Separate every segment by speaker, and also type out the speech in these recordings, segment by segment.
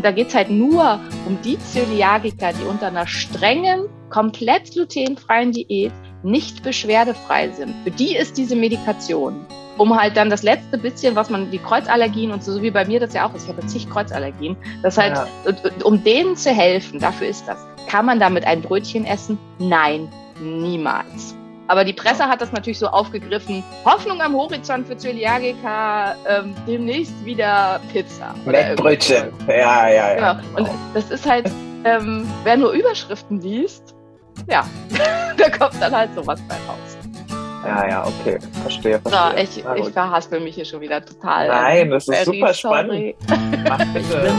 Speaker 1: Und da geht's halt nur um die Zöliagiker, die unter einer strengen, komplett glutenfreien Diät nicht beschwerdefrei sind. Für die ist diese Medikation um halt dann das letzte bisschen, was man, die Kreuzallergien und so, so wie bei mir das ja auch ist, ich habe zig Kreuzallergien, das halt, ja. um denen zu helfen, dafür ist das. Kann man damit ein Brötchen essen? Nein, niemals. Aber die Presse hat das natürlich so aufgegriffen. Hoffnung am Horizont für Zöliagiker, ähm, demnächst wieder Pizza.
Speaker 2: Mettbrötchen. Ja, ja, ja. Genau.
Speaker 1: Und das ist halt, ähm, wer nur Überschriften liest, ja, da kommt dann halt sowas bei raus.
Speaker 2: Ja, ja, okay. Verstehe, verstehe.
Speaker 1: So, ich, ich verhaspel mich hier schon wieder total.
Speaker 2: Nein, das ist super spannend.
Speaker 1: Mach bitte.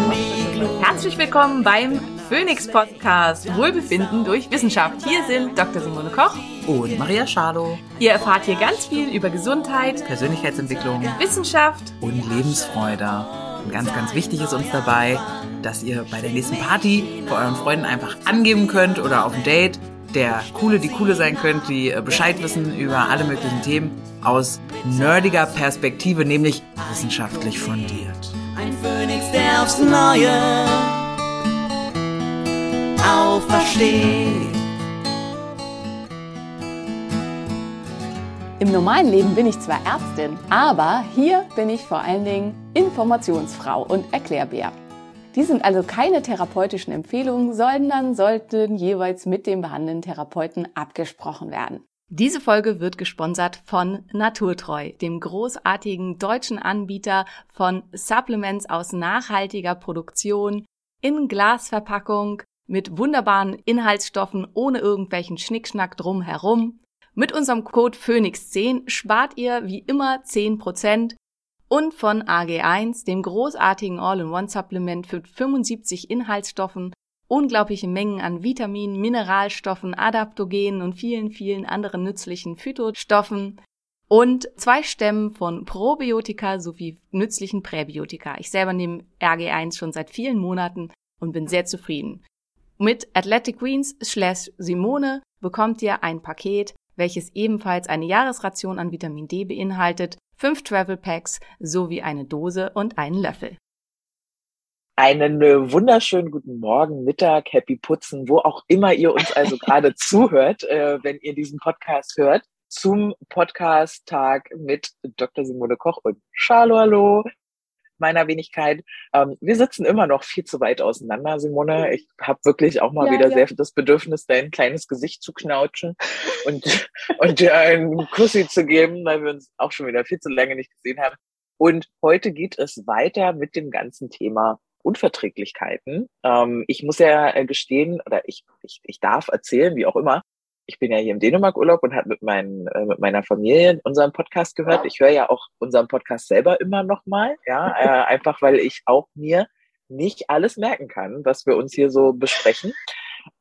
Speaker 1: Herzlich willkommen beim Phoenix Podcast Wohlbefinden durch Wissenschaft. Hier sind Dr. Simone Koch
Speaker 3: und Maria Schalow.
Speaker 1: Ihr erfahrt hier ganz viel über Gesundheit,
Speaker 3: Persönlichkeitsentwicklung,
Speaker 1: Wissenschaft
Speaker 3: und Lebensfreude. Und ganz, ganz wichtig ist uns dabei, dass ihr bei der nächsten Party bei euren Freunden einfach angeben könnt oder auf ein Date, der Coole, die Coole sein könnt, die äh, Bescheid wissen über alle möglichen Themen aus nerdiger Perspektive, nämlich wissenschaftlich fundiert. Ein Phönix, der aufs Neue
Speaker 1: aufersteht. Im normalen Leben bin ich zwar Ärztin, aber hier bin ich vor allen Dingen Informationsfrau und Erklärbär. Die sind also keine therapeutischen Empfehlungen, sondern sollten jeweils mit dem behandelnden Therapeuten abgesprochen werden. Diese Folge wird gesponsert von Naturtreu, dem großartigen deutschen Anbieter von Supplements aus nachhaltiger Produktion in Glasverpackung mit wunderbaren Inhaltsstoffen ohne irgendwelchen Schnickschnack drumherum. Mit unserem Code Phoenix10 spart ihr wie immer 10% und von AG1, dem großartigen All-in-One-Supplement für 75 Inhaltsstoffen, unglaubliche Mengen an Vitaminen, Mineralstoffen, Adaptogenen und vielen, vielen anderen nützlichen Phytostoffen und zwei Stämmen von Probiotika sowie nützlichen Präbiotika. Ich selber nehme RG1 schon seit vielen Monaten und bin sehr zufrieden. Mit Athletic Greens slash Simone bekommt ihr ein Paket, welches ebenfalls eine Jahresration an Vitamin D beinhaltet fünf Travel Packs sowie eine Dose und einen Löffel.
Speaker 2: Einen äh, wunderschönen guten Morgen, Mittag, Happy Putzen, wo auch immer ihr uns also gerade zuhört, äh, wenn ihr diesen Podcast hört, zum Podcast-Tag mit Dr. Simone Koch und Schalo, hallo meiner Wenigkeit. Ähm, wir sitzen immer noch viel zu weit auseinander, Simone. Ich habe wirklich auch mal ja, wieder ja. sehr das Bedürfnis, dein kleines Gesicht zu knautschen und, und dir einen Kussi zu geben, weil wir uns auch schon wieder viel zu lange nicht gesehen haben. Und heute geht es weiter mit dem ganzen Thema Unverträglichkeiten. Ähm, ich muss ja äh, gestehen, oder ich, ich, ich darf erzählen, wie auch immer, ich bin ja hier im Dänemark-Urlaub und habe mit, meinen, äh, mit meiner Familie unseren Podcast gehört. Ich höre ja auch unseren Podcast selber immer noch mal, ja, äh, einfach weil ich auch mir nicht alles merken kann, was wir uns hier so besprechen.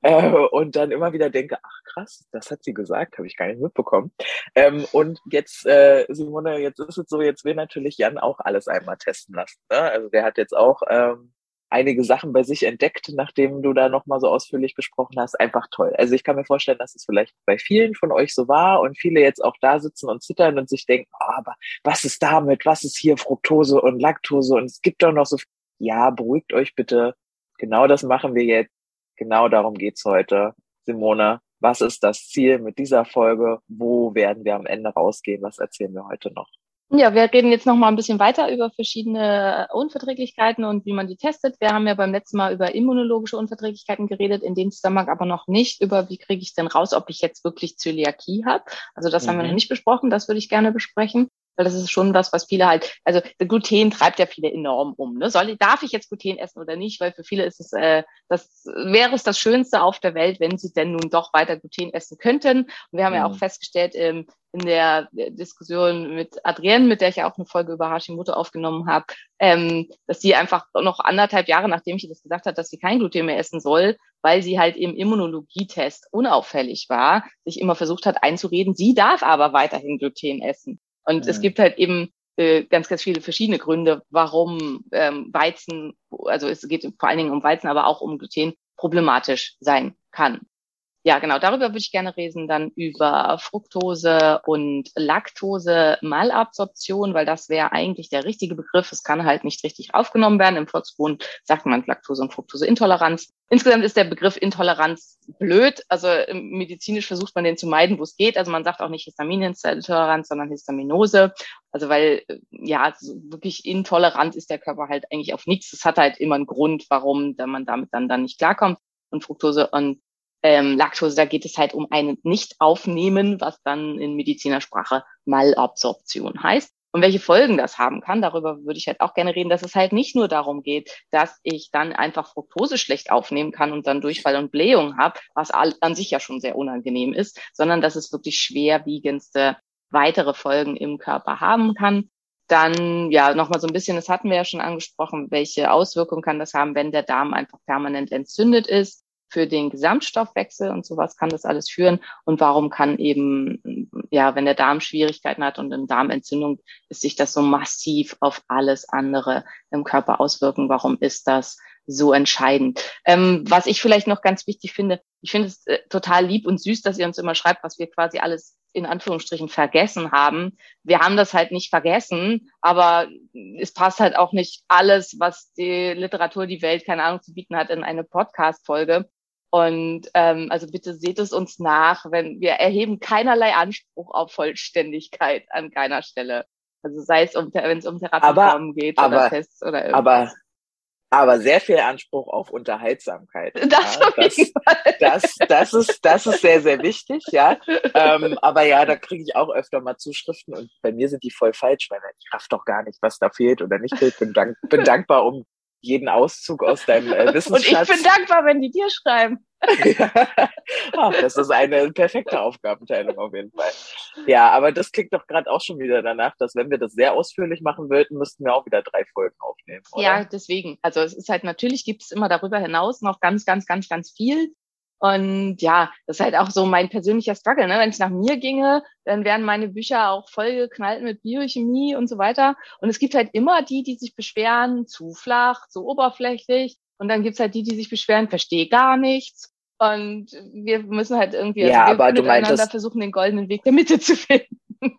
Speaker 2: Äh, und dann immer wieder denke, ach krass, das hat sie gesagt, habe ich gar nicht mitbekommen. Ähm, und jetzt, äh, Simone, jetzt ist es so, jetzt will natürlich Jan auch alles einmal testen lassen. Ne? Also der hat jetzt auch ähm, einige Sachen bei sich entdeckt, nachdem du da nochmal so ausführlich gesprochen hast. Einfach toll. Also ich kann mir vorstellen, dass es vielleicht bei vielen von euch so war und viele jetzt auch da sitzen und zittern und sich denken, oh, aber was ist damit? Was ist hier Fructose und Laktose? Und es gibt doch noch so viel. Ja, beruhigt euch bitte. Genau das machen wir jetzt. Genau darum geht's heute. Simone, was ist das Ziel mit dieser Folge? Wo werden wir am Ende rausgehen? Was erzählen wir heute noch?
Speaker 1: Ja, wir reden jetzt noch mal ein bisschen weiter über verschiedene Unverträglichkeiten und wie man die testet. Wir haben ja beim letzten Mal über immunologische Unverträglichkeiten geredet, in dem Zusammenhang aber noch nicht über, wie kriege ich denn raus, ob ich jetzt wirklich Zöliakie habe. Also das mhm. haben wir noch mhm. nicht besprochen, das würde ich gerne besprechen. Weil das ist schon was, was viele halt, also Gluten treibt ja viele enorm um. Ne? Soll, darf ich jetzt Gluten essen oder nicht? Weil für viele ist es, äh, das wäre es das Schönste auf der Welt, wenn sie denn nun doch weiter Gluten essen könnten. Und wir haben mhm. ja auch mhm. festgestellt, ähm, in der Diskussion mit Adrienne, mit der ich ja auch eine Folge über Hashimoto aufgenommen habe, ähm, dass sie einfach noch anderthalb Jahre, nachdem ich das gesagt hat, dass sie kein Gluten mehr essen soll, weil sie halt im Immunologietest unauffällig war, sich immer versucht hat einzureden, sie darf aber weiterhin Gluten essen. Und mhm. es gibt halt eben äh, ganz, ganz viele verschiedene Gründe, warum ähm, Weizen, also es geht vor allen Dingen um Weizen, aber auch um Gluten, problematisch sein kann. Ja, genau, darüber würde ich gerne reden, dann über Fructose und Laktose-Malabsorption, weil das wäre eigentlich der richtige Begriff. Es kann halt nicht richtig aufgenommen werden. Im Volksmund sagt man Laktose- und Fructoseintoleranz. Insgesamt ist der Begriff Intoleranz blöd. Also medizinisch versucht man den zu meiden, wo es geht. Also man sagt auch nicht Histaminintoleranz, sondern Histaminose. Also weil, ja, so wirklich intolerant ist der Körper halt eigentlich auf nichts. Es hat halt immer einen Grund, warum man damit dann, dann nicht klarkommt. Und Fructose und ähm, Laktose, da geht es halt um ein Nicht-Aufnehmen, was dann in Medizinersprache Malabsorption heißt. Und welche Folgen das haben kann, darüber würde ich halt auch gerne reden, dass es halt nicht nur darum geht, dass ich dann einfach Fructose schlecht aufnehmen kann und dann Durchfall und Blähung habe, was an sich ja schon sehr unangenehm ist, sondern dass es wirklich schwerwiegendste weitere Folgen im Körper haben kann. Dann, ja, nochmal so ein bisschen, das hatten wir ja schon angesprochen, welche Auswirkungen kann das haben, wenn der Darm einfach permanent entzündet ist für den Gesamtstoffwechsel und sowas kann das alles führen und warum kann eben, ja, wenn der Darm Schwierigkeiten hat und eine Darmentzündung, ist sich das so massiv auf alles andere im Körper auswirken. Warum ist das so entscheidend? Ähm, was ich vielleicht noch ganz wichtig finde, ich finde es äh, total lieb und süß, dass ihr uns immer schreibt, was wir quasi alles in Anführungsstrichen vergessen haben. Wir haben das halt nicht vergessen, aber es passt halt auch nicht alles, was die Literatur, die Welt, keine Ahnung, zu bieten hat, in eine Podcast-Folge. Und ähm, also bitte seht es uns nach, wenn wir erheben keinerlei Anspruch auf Vollständigkeit an keiner Stelle. Also sei es um wenn es um Therapieformen geht
Speaker 2: aber,
Speaker 1: oder Tests oder irgendwas.
Speaker 2: Aber aber sehr viel Anspruch auf Unterhaltsamkeit.
Speaker 1: Das,
Speaker 2: ja, das, das, das, ist, das ist sehr, sehr wichtig, ja. Ähm, aber ja, da kriege ich auch öfter mal Zuschriften und bei mir sind die voll falsch, weil ich raff doch gar nicht, was da fehlt oder nicht fehlt. Bin, dank, bin dankbar um jeden Auszug aus deinem äh, Wissensschatz.
Speaker 1: Und ich bin dankbar, wenn die dir schreiben.
Speaker 2: Ach, das ist eine perfekte Aufgabenteilung auf jeden Fall. Ja, aber das klingt doch gerade auch schon wieder danach, dass wenn wir das sehr ausführlich machen würden, müssten wir auch wieder drei Folgen aufnehmen. Oder?
Speaker 1: Ja, deswegen. Also es ist halt natürlich gibt es immer darüber hinaus noch ganz, ganz, ganz, ganz viel. Und ja, das ist halt auch so mein persönlicher Struggle. Ne? Wenn es nach mir ginge, dann wären meine Bücher auch voll geknallt mit Biochemie und so weiter. Und es gibt halt immer die, die sich beschweren, zu flach, zu oberflächlich. Und dann gibt's halt die, die sich beschweren, verstehe gar nichts. Und wir müssen halt irgendwie
Speaker 2: ja,
Speaker 1: also
Speaker 2: aber du meintest,
Speaker 1: versuchen, den goldenen Weg der Mitte zu finden.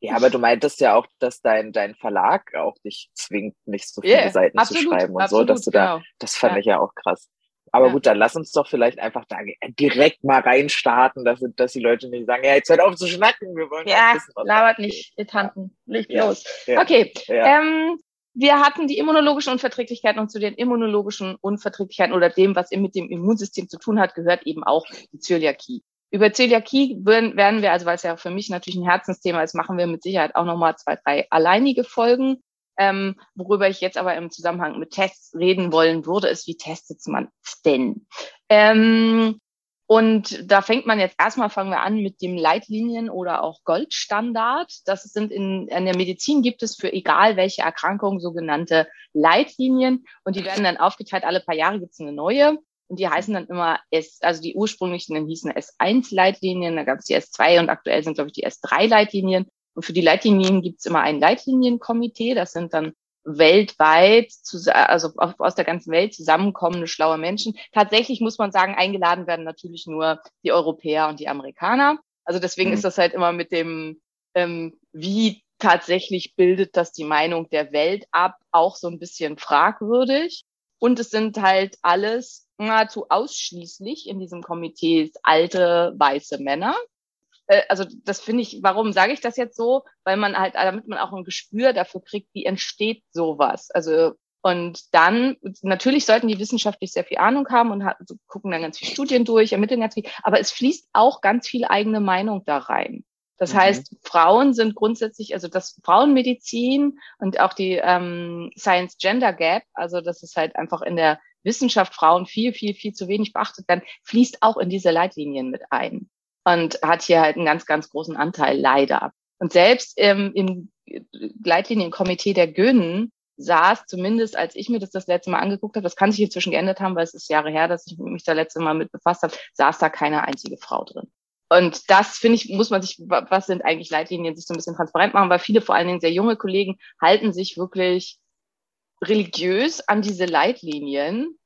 Speaker 2: Ja, aber du meintest ja auch, dass dein, dein Verlag auch dich zwingt, nicht so viele yeah, Seiten absolut, zu schreiben und absolut, so, dass du da, genau. das fand ja. ich ja auch krass. Aber ja. gut, dann lass uns doch vielleicht einfach da direkt mal reinstarten, dass, dass die Leute nicht sagen, ja, jetzt hört auf zu schnacken, wir wollen
Speaker 1: ja, wissen, labert nicht, ihr Tanten, legt ja. los. Ja. Okay, ähm, wir hatten die immunologischen Unverträglichkeiten und zu den immunologischen Unverträglichkeiten oder dem, was mit dem Immunsystem zu tun hat, gehört eben auch die Zöliakie. Über Zöliakie werden wir, also weil es ja für mich natürlich ein Herzensthema ist, machen wir mit Sicherheit auch nochmal zwei, drei alleinige Folgen. Ähm, worüber ich jetzt aber im Zusammenhang mit Tests reden wollen würde, ist, wie testet man es denn? Ähm, und da fängt man jetzt erstmal, fangen wir an mit dem Leitlinien oder auch Goldstandard. Das sind in, in der Medizin gibt es für egal welche Erkrankung sogenannte Leitlinien und die werden dann aufgeteilt. Alle paar Jahre gibt es eine neue. Und die heißen dann immer S, also die ursprünglichen hießen S1-Leitlinien, da gab es die S2 und aktuell sind, glaube ich, die S3-Leitlinien. Und für die Leitlinien gibt es immer ein Leitlinienkomitee. Das sind dann weltweit, also aus der ganzen Welt zusammenkommende schlaue Menschen. Tatsächlich muss man sagen, eingeladen werden natürlich nur die Europäer und die Amerikaner. Also deswegen mhm. ist das halt immer mit dem, ähm, wie tatsächlich bildet das die Meinung der Welt ab, auch so ein bisschen fragwürdig. Und es sind halt alles nahezu ausschließlich in diesem Komitee alte weiße Männer. Äh, also das finde ich, warum sage ich das jetzt so? Weil man halt, damit man auch ein Gespür dafür kriegt, wie entsteht sowas. Also und dann, natürlich sollten die wissenschaftlich sehr viel Ahnung haben und also gucken dann ganz viele Studien durch, ermitteln ganz viel, aber es fließt auch ganz viel eigene Meinung da rein. Das mhm. heißt, Frauen sind grundsätzlich, also das Frauenmedizin und auch die ähm, Science Gender Gap, also das ist halt einfach in der Wissenschaft Frauen viel, viel, viel zu wenig beachtet werden, fließt auch in diese Leitlinien mit ein und hat hier halt einen ganz, ganz großen Anteil leider. Und selbst ähm, im Leitlinienkomitee der Gönnen saß, zumindest als ich mir das das letzte Mal angeguckt habe, das kann sich inzwischen geändert haben, weil es ist Jahre her, dass ich mich da letzte Mal mit befasst habe, saß da keine einzige Frau drin. Und das finde ich, muss man sich, was sind eigentlich Leitlinien, sich so ein bisschen transparent machen, weil viele, vor allen Dingen sehr junge Kollegen, halten sich wirklich religiös an diese Leitlinien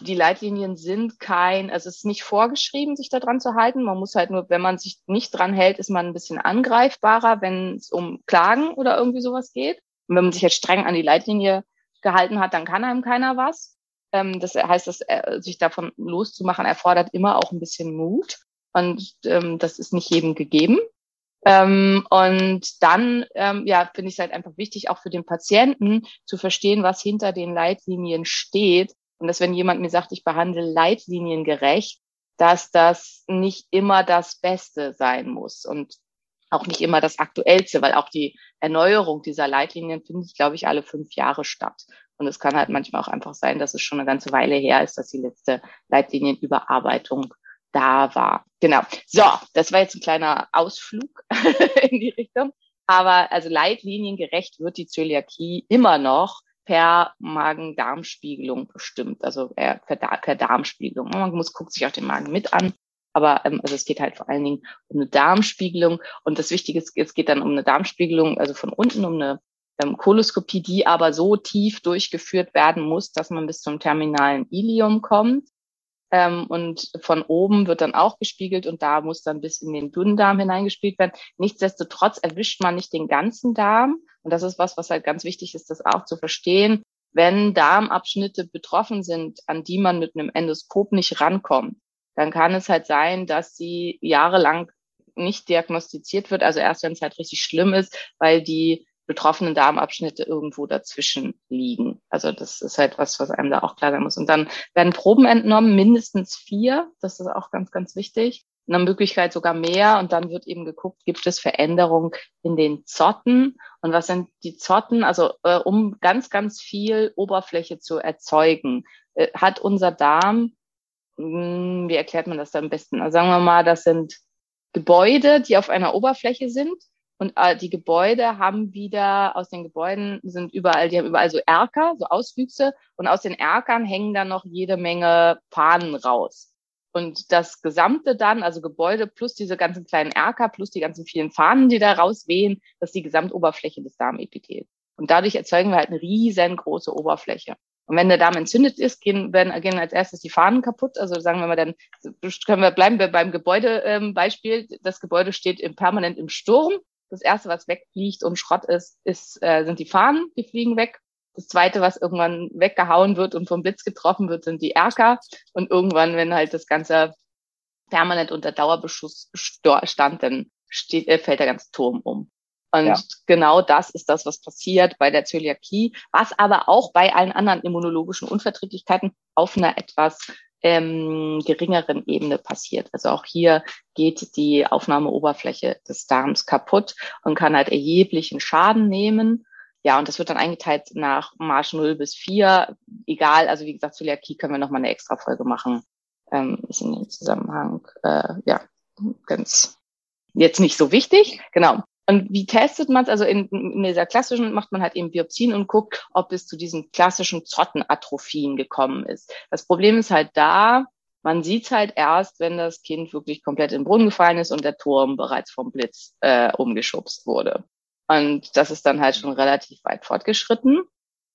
Speaker 1: die Leitlinien sind kein, also es ist nicht vorgeschrieben, sich daran zu halten. Man muss halt nur, wenn man sich nicht dran hält, ist man ein bisschen angreifbarer, wenn es um Klagen oder irgendwie sowas geht. Und wenn man sich jetzt streng an die Leitlinie gehalten hat, dann kann einem keiner was. Ähm, das heißt, dass, äh, sich davon loszumachen erfordert immer auch ein bisschen Mut. Und ähm, das ist nicht jedem gegeben. Ähm, und dann, ja, finde ich es halt einfach wichtig, auch für den Patienten zu verstehen, was hinter den Leitlinien steht. Und dass, wenn jemand mir sagt, ich behandle leitliniengerecht, dass das nicht immer das Beste sein muss und auch nicht immer das Aktuellste, weil auch die Erneuerung dieser Leitlinien findet, glaube ich, alle fünf Jahre statt. Und es kann halt manchmal auch einfach sein, dass es schon eine ganze Weile her ist, dass die letzte Leitlinienüberarbeitung da war. Genau. So, das war jetzt ein kleiner Ausflug in die Richtung. Aber also leitliniengerecht wird die Zöliakie immer noch per Magen-Darm-Spiegelung bestimmt, also äh, per, per Darmspiegelung. Man muss guckt sich auch den Magen mit an, aber ähm, also es geht halt vor allen Dingen um eine Darmspiegelung und das Wichtige ist, es geht dann um eine Darmspiegelung, also von unten um eine ähm, Koloskopie, die aber so tief durchgeführt werden muss, dass man bis zum terminalen Ilium kommt. Ähm, und von oben wird dann auch gespiegelt und da muss dann bis in den Dünndarm hineingespielt werden. Nichtsdestotrotz erwischt man nicht den ganzen Darm. Und das ist was, was halt ganz wichtig ist, das auch zu verstehen. Wenn Darmabschnitte betroffen sind, an die man mit einem Endoskop nicht rankommt, dann kann es halt sein, dass sie jahrelang nicht diagnostiziert wird. Also erst wenn es halt richtig schlimm ist, weil die betroffenen Darmabschnitte irgendwo dazwischen liegen. Also das ist halt was, was einem da auch klar sein muss. Und dann werden Proben entnommen, mindestens vier. Das ist auch ganz, ganz wichtig. Der Möglichkeit sogar mehr. Und dann wird eben geguckt, gibt es Veränderungen in den Zotten? Und was sind die Zotten? Also äh, um ganz, ganz viel Oberfläche zu erzeugen, äh, hat unser Darm, mh, hm, wie erklärt man das da am besten? Also sagen wir mal, das sind Gebäude, die auf einer Oberfläche sind und äh, die Gebäude haben wieder, aus den Gebäuden sind überall, die haben überall so Erker, so Auswüchse. Und aus den Erkern hängen dann noch jede Menge Fahnen raus. Und das Gesamte dann, also Gebäude plus diese ganzen kleinen Erker, plus die ganzen vielen Fahnen, die da rauswehen, das ist die Gesamtoberfläche des Darmepithels. Und dadurch erzeugen wir halt eine riesengroße Oberfläche. Und wenn der Darm entzündet ist, gehen, werden, gehen als erstes die Fahnen kaputt. Also sagen wir mal, dann können wir, bleiben wir beim Gebäudebeispiel. Ähm, das Gebäude steht im, permanent im Sturm. Das erste, was wegfliegt und Schrott ist, ist äh, sind die Fahnen, die fliegen weg. Das zweite, was irgendwann weggehauen wird und vom Blitz getroffen wird, sind die Erker. Und irgendwann, wenn halt das Ganze permanent unter Dauerbeschuss stand, dann steht, äh, fällt der ganze Turm um. Und ja. genau das ist das, was passiert bei der Zöliakie, was aber auch bei allen anderen immunologischen Unverträglichkeiten auf einer etwas ähm, geringeren Ebene passiert. Also auch hier geht die Aufnahmeoberfläche des Darms kaputt und kann halt erheblichen Schaden nehmen. Ja, und das wird dann eingeteilt nach Marsch 0 bis 4. Egal, also wie gesagt, Zöliakie können wir nochmal eine extra Folge machen. Ähm, ist in dem Zusammenhang, äh, ja, ganz jetzt nicht so wichtig. Genau. Und wie testet man es? Also in, in dieser klassischen macht man halt eben Biopsien und guckt, ob es zu diesen klassischen Zottenatrophien gekommen ist. Das Problem ist halt da, man sieht halt erst, wenn das Kind wirklich komplett in den Brunnen gefallen ist und der Turm bereits vom Blitz äh, umgeschubst wurde. Und das ist dann halt schon relativ weit fortgeschritten.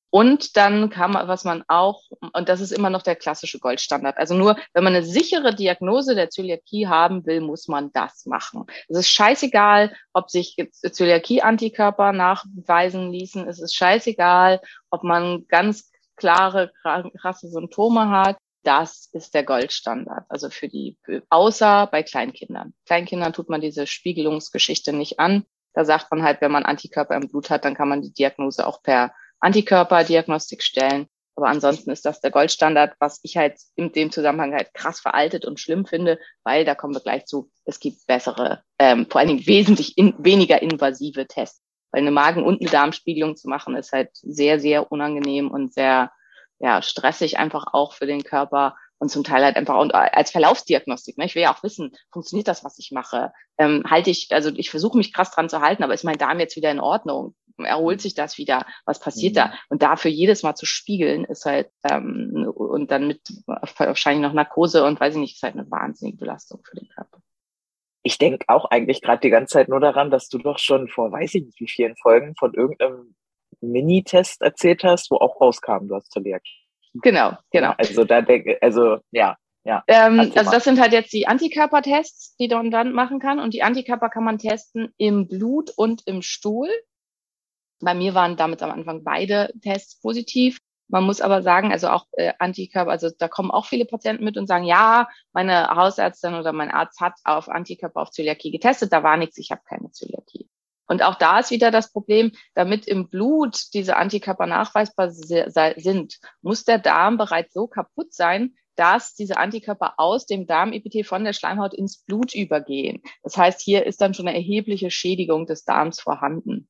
Speaker 1: Und dann kam, was man auch, und das ist immer noch der klassische Goldstandard. Also nur, wenn man eine sichere Diagnose der Zöliakie haben will, muss man das machen. Es ist scheißegal, ob sich Zöliakie-Antikörper nachweisen ließen. Es ist scheißegal, ob man ganz klare, krasse Symptome hat. Das ist der Goldstandard. Also für die, außer bei Kleinkindern. Kleinkindern tut man diese Spiegelungsgeschichte nicht an. Da sagt man halt, wenn man Antikörper im Blut hat, dann kann man die Diagnose auch per Antikörperdiagnostik stellen. Aber ansonsten ist das der Goldstandard, was ich halt in dem Zusammenhang halt krass veraltet und schlimm finde, weil da kommen wir gleich zu, es gibt bessere, ähm, vor allen Dingen wesentlich in, weniger invasive Tests. Weil eine Magen- und eine Darmspiegelung zu machen, ist halt sehr, sehr unangenehm und sehr ja, stressig einfach auch für den Körper und zum Teil halt einfach und als Verlaufsdiagnostik. Ne? Ich will ja auch wissen, funktioniert das, was ich mache? Ähm, halte ich, also ich versuche mich krass dran zu halten, aber ist mein Darm jetzt wieder in Ordnung? erholt sich das wieder, was passiert mhm. da? Und dafür jedes Mal zu spiegeln, ist halt, ähm, und dann mit wahrscheinlich noch Narkose und weiß ich nicht, ist halt eine wahnsinnige Belastung für den Körper.
Speaker 2: Ich denke auch eigentlich gerade die ganze Zeit nur daran, dass du doch schon vor weiß ich nicht wie vielen Folgen von irgendeinem Mini-Test erzählt hast, wo auch rauskam, du hast Zöliakie.
Speaker 1: Genau, genau.
Speaker 2: Also da denke, also ja, ja.
Speaker 1: Ähm, also das sind halt jetzt die Antikörpertests, die man dann machen kann. Und die Antikörper kann man testen im Blut und im Stuhl. Bei mir waren damit am Anfang beide Tests positiv. Man muss aber sagen, also auch äh, Antikörper, also da kommen auch viele Patienten mit und sagen, ja, meine Hausärztin oder mein Arzt hat auf Antikörper auf Zöliakie getestet, da war nichts, ich habe keine Zöliakie. Und auch da ist wieder das Problem, damit im Blut diese Antikörper nachweisbar sind, muss der Darm bereits so kaputt sein, dass diese Antikörper aus dem Darmepithel von der Schleimhaut ins Blut übergehen. Das heißt, hier ist dann schon eine erhebliche Schädigung des Darms vorhanden.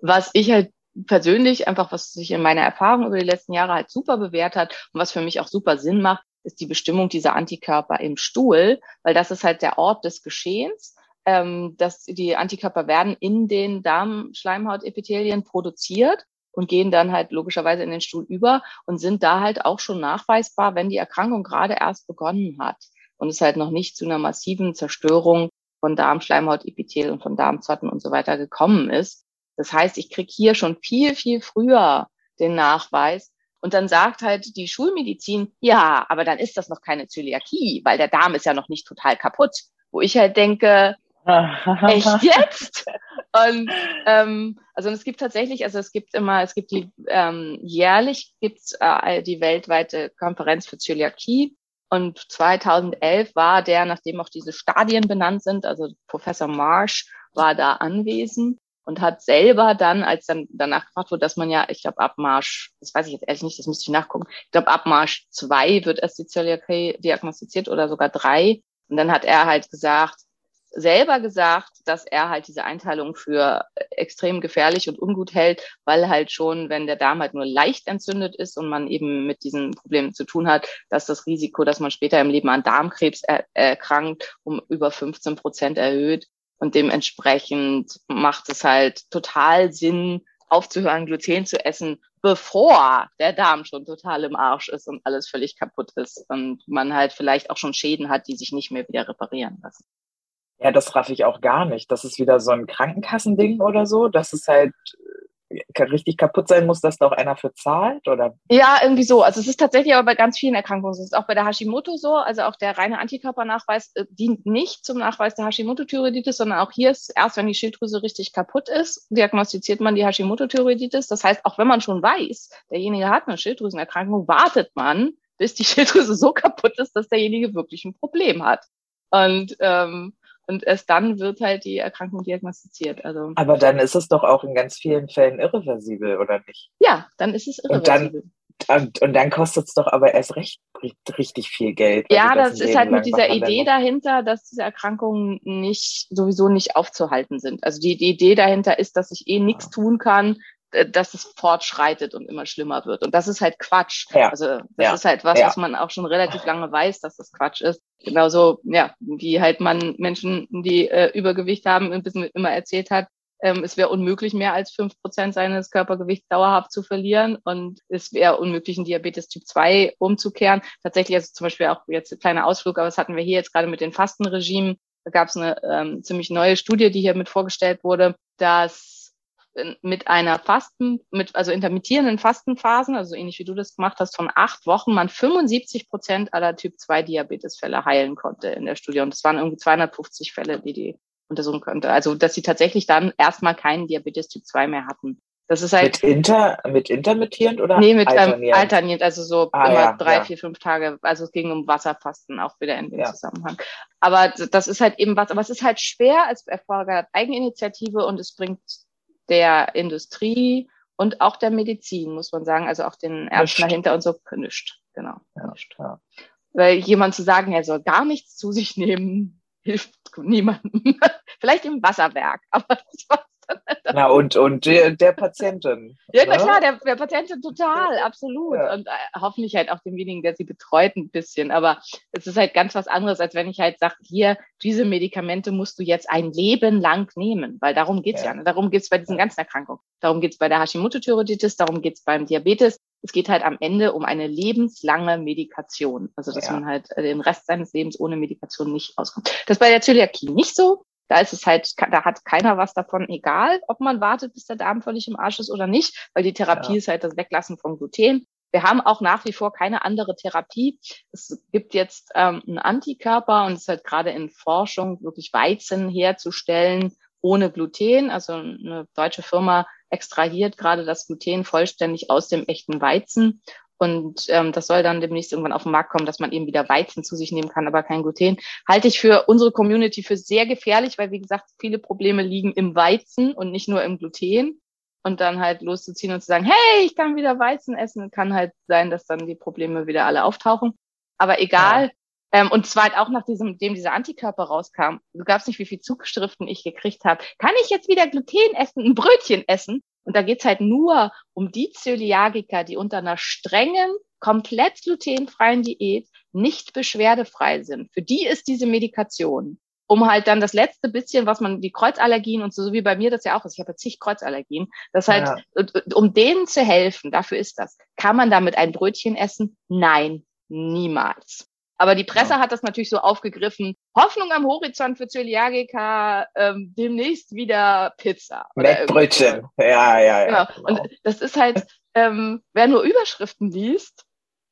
Speaker 1: Was ich halt persönlich einfach, was sich in meiner Erfahrung über die letzten Jahre halt super bewährt hat und was für mich auch super Sinn macht, ist die Bestimmung dieser Antikörper im Stuhl, weil das ist halt der Ort des Geschehens ähm, dass die Antikörper werden in den Darmschleimhautepithelien produziert und gehen dann halt logischerweise in den Stuhl über und sind da halt auch schon nachweisbar, wenn die Erkrankung gerade erst begonnen hat und es halt noch nicht zu einer massiven Zerstörung von Darmschleimhautepithel und von Darmzotten und so weiter gekommen ist. Das heißt, ich kriege hier schon viel, viel früher den Nachweis. Und dann sagt halt die Schulmedizin, ja, aber dann ist das noch keine Zöliakie, weil der Darm ist ja noch nicht total kaputt. Wo ich halt denke, Echt jetzt? Und ähm, also es gibt tatsächlich, also es gibt immer, es gibt die ähm, jährlich gibt's äh, die weltweite Konferenz für Zöliakie und 2011 war der, nachdem auch diese Stadien benannt sind, also Professor Marsh war da anwesend und hat selber dann, als dann danach gefragt wurde, dass man ja, ich glaube, ab Marsch, das weiß ich jetzt ehrlich nicht, das müsste ich nachgucken, ich glaube, ab Marsch zwei wird erst die Zöliakie diagnostiziert oder sogar drei. Und dann hat er halt gesagt, selber gesagt, dass er halt diese Einteilung für extrem gefährlich und ungut hält, weil halt schon, wenn der Darm halt nur leicht entzündet ist und man eben mit diesen Problemen zu tun hat, dass das Risiko, dass man später im Leben an Darmkrebs er erkrankt, um über 15 Prozent erhöht. Und dementsprechend macht es halt total Sinn, aufzuhören, Gluten zu essen, bevor der Darm schon total im Arsch ist und alles völlig kaputt ist und man halt vielleicht auch schon Schäden hat, die sich nicht mehr wieder reparieren lassen.
Speaker 2: Ja, das raff ich auch gar nicht. Das ist wieder so ein Krankenkassending oder so, dass es halt äh, richtig kaputt sein muss, dass da auch einer für zahlt, oder?
Speaker 1: Ja, irgendwie so. Also es ist tatsächlich aber bei ganz vielen Erkrankungen. Es ist auch bei der Hashimoto so. Also auch der reine Antikörpernachweis äh, dient nicht zum Nachweis der Hashimoto-Thyreoiditis, sondern auch hier ist erst, wenn die Schilddrüse richtig kaputt ist, diagnostiziert man die Hashimoto-Thyreoiditis. Das heißt, auch wenn man schon weiß, derjenige hat eine Schilddrüsenerkrankung, wartet man, bis die Schilddrüse so kaputt ist, dass derjenige wirklich ein Problem hat. Und ähm, und erst dann wird halt die Erkrankung diagnostiziert. Also,
Speaker 2: Aber dann ist es doch auch in ganz vielen Fällen irreversibel, oder nicht?
Speaker 1: Ja, dann ist es
Speaker 2: irreversibel. Und dann, und, und dann kostet es doch aber erst recht richtig viel Geld.
Speaker 1: Ja, das, das ist halt mit dieser Idee dahinter, dass diese Erkrankungen nicht sowieso nicht aufzuhalten sind. Also die, die Idee dahinter ist, dass ich eh nichts tun kann, dass es fortschreitet und immer schlimmer wird. Und das ist halt Quatsch. Ja. Also das ja. ist halt was, ja. was man auch schon relativ lange weiß, dass das Quatsch ist. Genauso, ja, wie halt man Menschen, die äh, Übergewicht haben, ein bisschen immer erzählt hat, ähm, es wäre unmöglich, mehr als fünf Prozent seines Körpergewichts dauerhaft zu verlieren und es wäre unmöglich, in Diabetes Typ 2 umzukehren. Tatsächlich, also zum Beispiel auch jetzt ein kleiner Ausflug, aber das hatten wir hier jetzt gerade mit den Fastenregimen. Da gab es eine ähm, ziemlich neue Studie, die hier mit vorgestellt wurde, dass mit einer Fasten, mit also intermittierenden Fastenphasen, also ähnlich wie du das gemacht hast, von acht Wochen man 75 Prozent aller Typ 2 Diabetesfälle heilen konnte in der Studie. Und es waren irgendwie 250 Fälle, die die untersuchen konnte. Also, dass sie tatsächlich dann erstmal keinen Diabetes Typ 2 mehr hatten. Das ist halt.
Speaker 2: Mit, inter, mit intermittierend oder?
Speaker 1: Nee, mit ähm, alternierend, ähm, alternierend also so ah, immer ja, drei, ja. vier, fünf Tage. Also es ging um Wasserfasten auch wieder in dem ja. Zusammenhang. Aber das ist halt eben was, aber es ist halt schwer als erfordert Eigeninitiative und es bringt der Industrie und auch der Medizin, muss man sagen, also auch den Ärzten dahinter und so, nischt. Genau. Ja, ja. Weil jemand zu sagen, er soll gar nichts zu sich nehmen, hilft niemandem. Vielleicht im Wasserwerk, aber das war
Speaker 2: Na, und, und der, der Patientin.
Speaker 1: Ja, na ne? klar, der, der Patientin total, absolut. Ja. Und äh, hoffentlich halt auch demjenigen, der sie betreut, ein bisschen. Aber es ist halt ganz was anderes, als wenn ich halt sage, hier, diese Medikamente musst du jetzt ein Leben lang nehmen. Weil darum geht's ja. ja ne? Darum geht's bei diesen ganzen Erkrankungen. Darum geht's bei der Hashimoto-Thyreoiditis, darum geht's beim Diabetes. Es geht halt am Ende um eine lebenslange Medikation. Also, dass ja. man halt äh, den Rest seines Lebens ohne Medikation nicht auskommt. Das ist bei der Zöliakie nicht so. Da ist es halt, da hat keiner was davon, egal, ob man wartet, bis der Darm völlig im Arsch ist oder nicht, weil die Therapie ja. ist halt das Weglassen von Gluten. wir haben auch nach wie vor keine andere Therapie. Es gibt jetzt ähm, einen Antikörper und es ist halt gerade in Forschung, wirklich Weizen herzustellen ohne Gluten. Also eine deutsche Firma extrahiert gerade das Gluten vollständig aus dem echten Weizen. Und ähm, das soll dann demnächst irgendwann auf den Markt kommen, dass man eben wieder Weizen zu sich nehmen kann, aber kein Gluten. Halte ich für unsere Community für sehr gefährlich, weil, wie gesagt, viele Probleme liegen im Weizen und nicht nur im Gluten. Und dann halt loszuziehen und zu sagen, hey, ich kann wieder Weizen essen, kann halt sein, dass dann die Probleme wieder alle auftauchen. Aber egal, ja. Ähm, und zwar halt auch nach diesem, dem dieser Antikörper rauskam. Du gabst nicht, wie viel Zugeschriften ich gekriegt habe. Kann ich jetzt wieder Gluten essen, ein Brötchen essen? Und da geht's halt nur um die Zöliagiker, die unter einer strengen, komplett glutenfreien Diät nicht beschwerdefrei sind. Für die ist diese Medikation, um halt dann das letzte bisschen, was man, die Kreuzallergien und so, so wie bei mir das ja auch ist, ich habe ja zig Kreuzallergien, das halt, ja. um denen zu helfen, dafür ist das. Kann man damit ein Brötchen essen? Nein, niemals. Aber die Presse ja. hat das natürlich so aufgegriffen. Hoffnung am Horizont für Zöliagiker, ähm, demnächst wieder Pizza.
Speaker 2: Mettbrötchen. Ja, ja, ja.
Speaker 1: Genau. genau. Und das ist halt, ähm, wer nur Überschriften liest,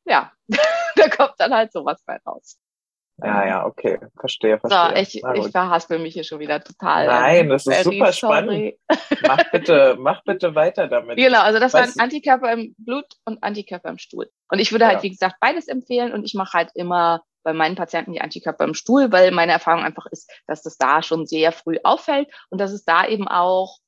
Speaker 1: ja, da kommt dann halt sowas bei raus.
Speaker 2: Ja, ja, okay, verstehe, verstehe.
Speaker 1: So, ich, ich verhaspel mich hier schon wieder total.
Speaker 2: Nein, das ist super spannend. mach bitte, mach bitte weiter damit.
Speaker 1: Genau, also das waren Antikörper im Blut und Antikörper im Stuhl. Und ich würde halt, ja. wie gesagt, beides empfehlen und ich mache halt immer bei meinen Patienten die Antikörper im Stuhl, weil meine Erfahrung einfach ist, dass das da schon sehr früh auffällt und dass es da eben auch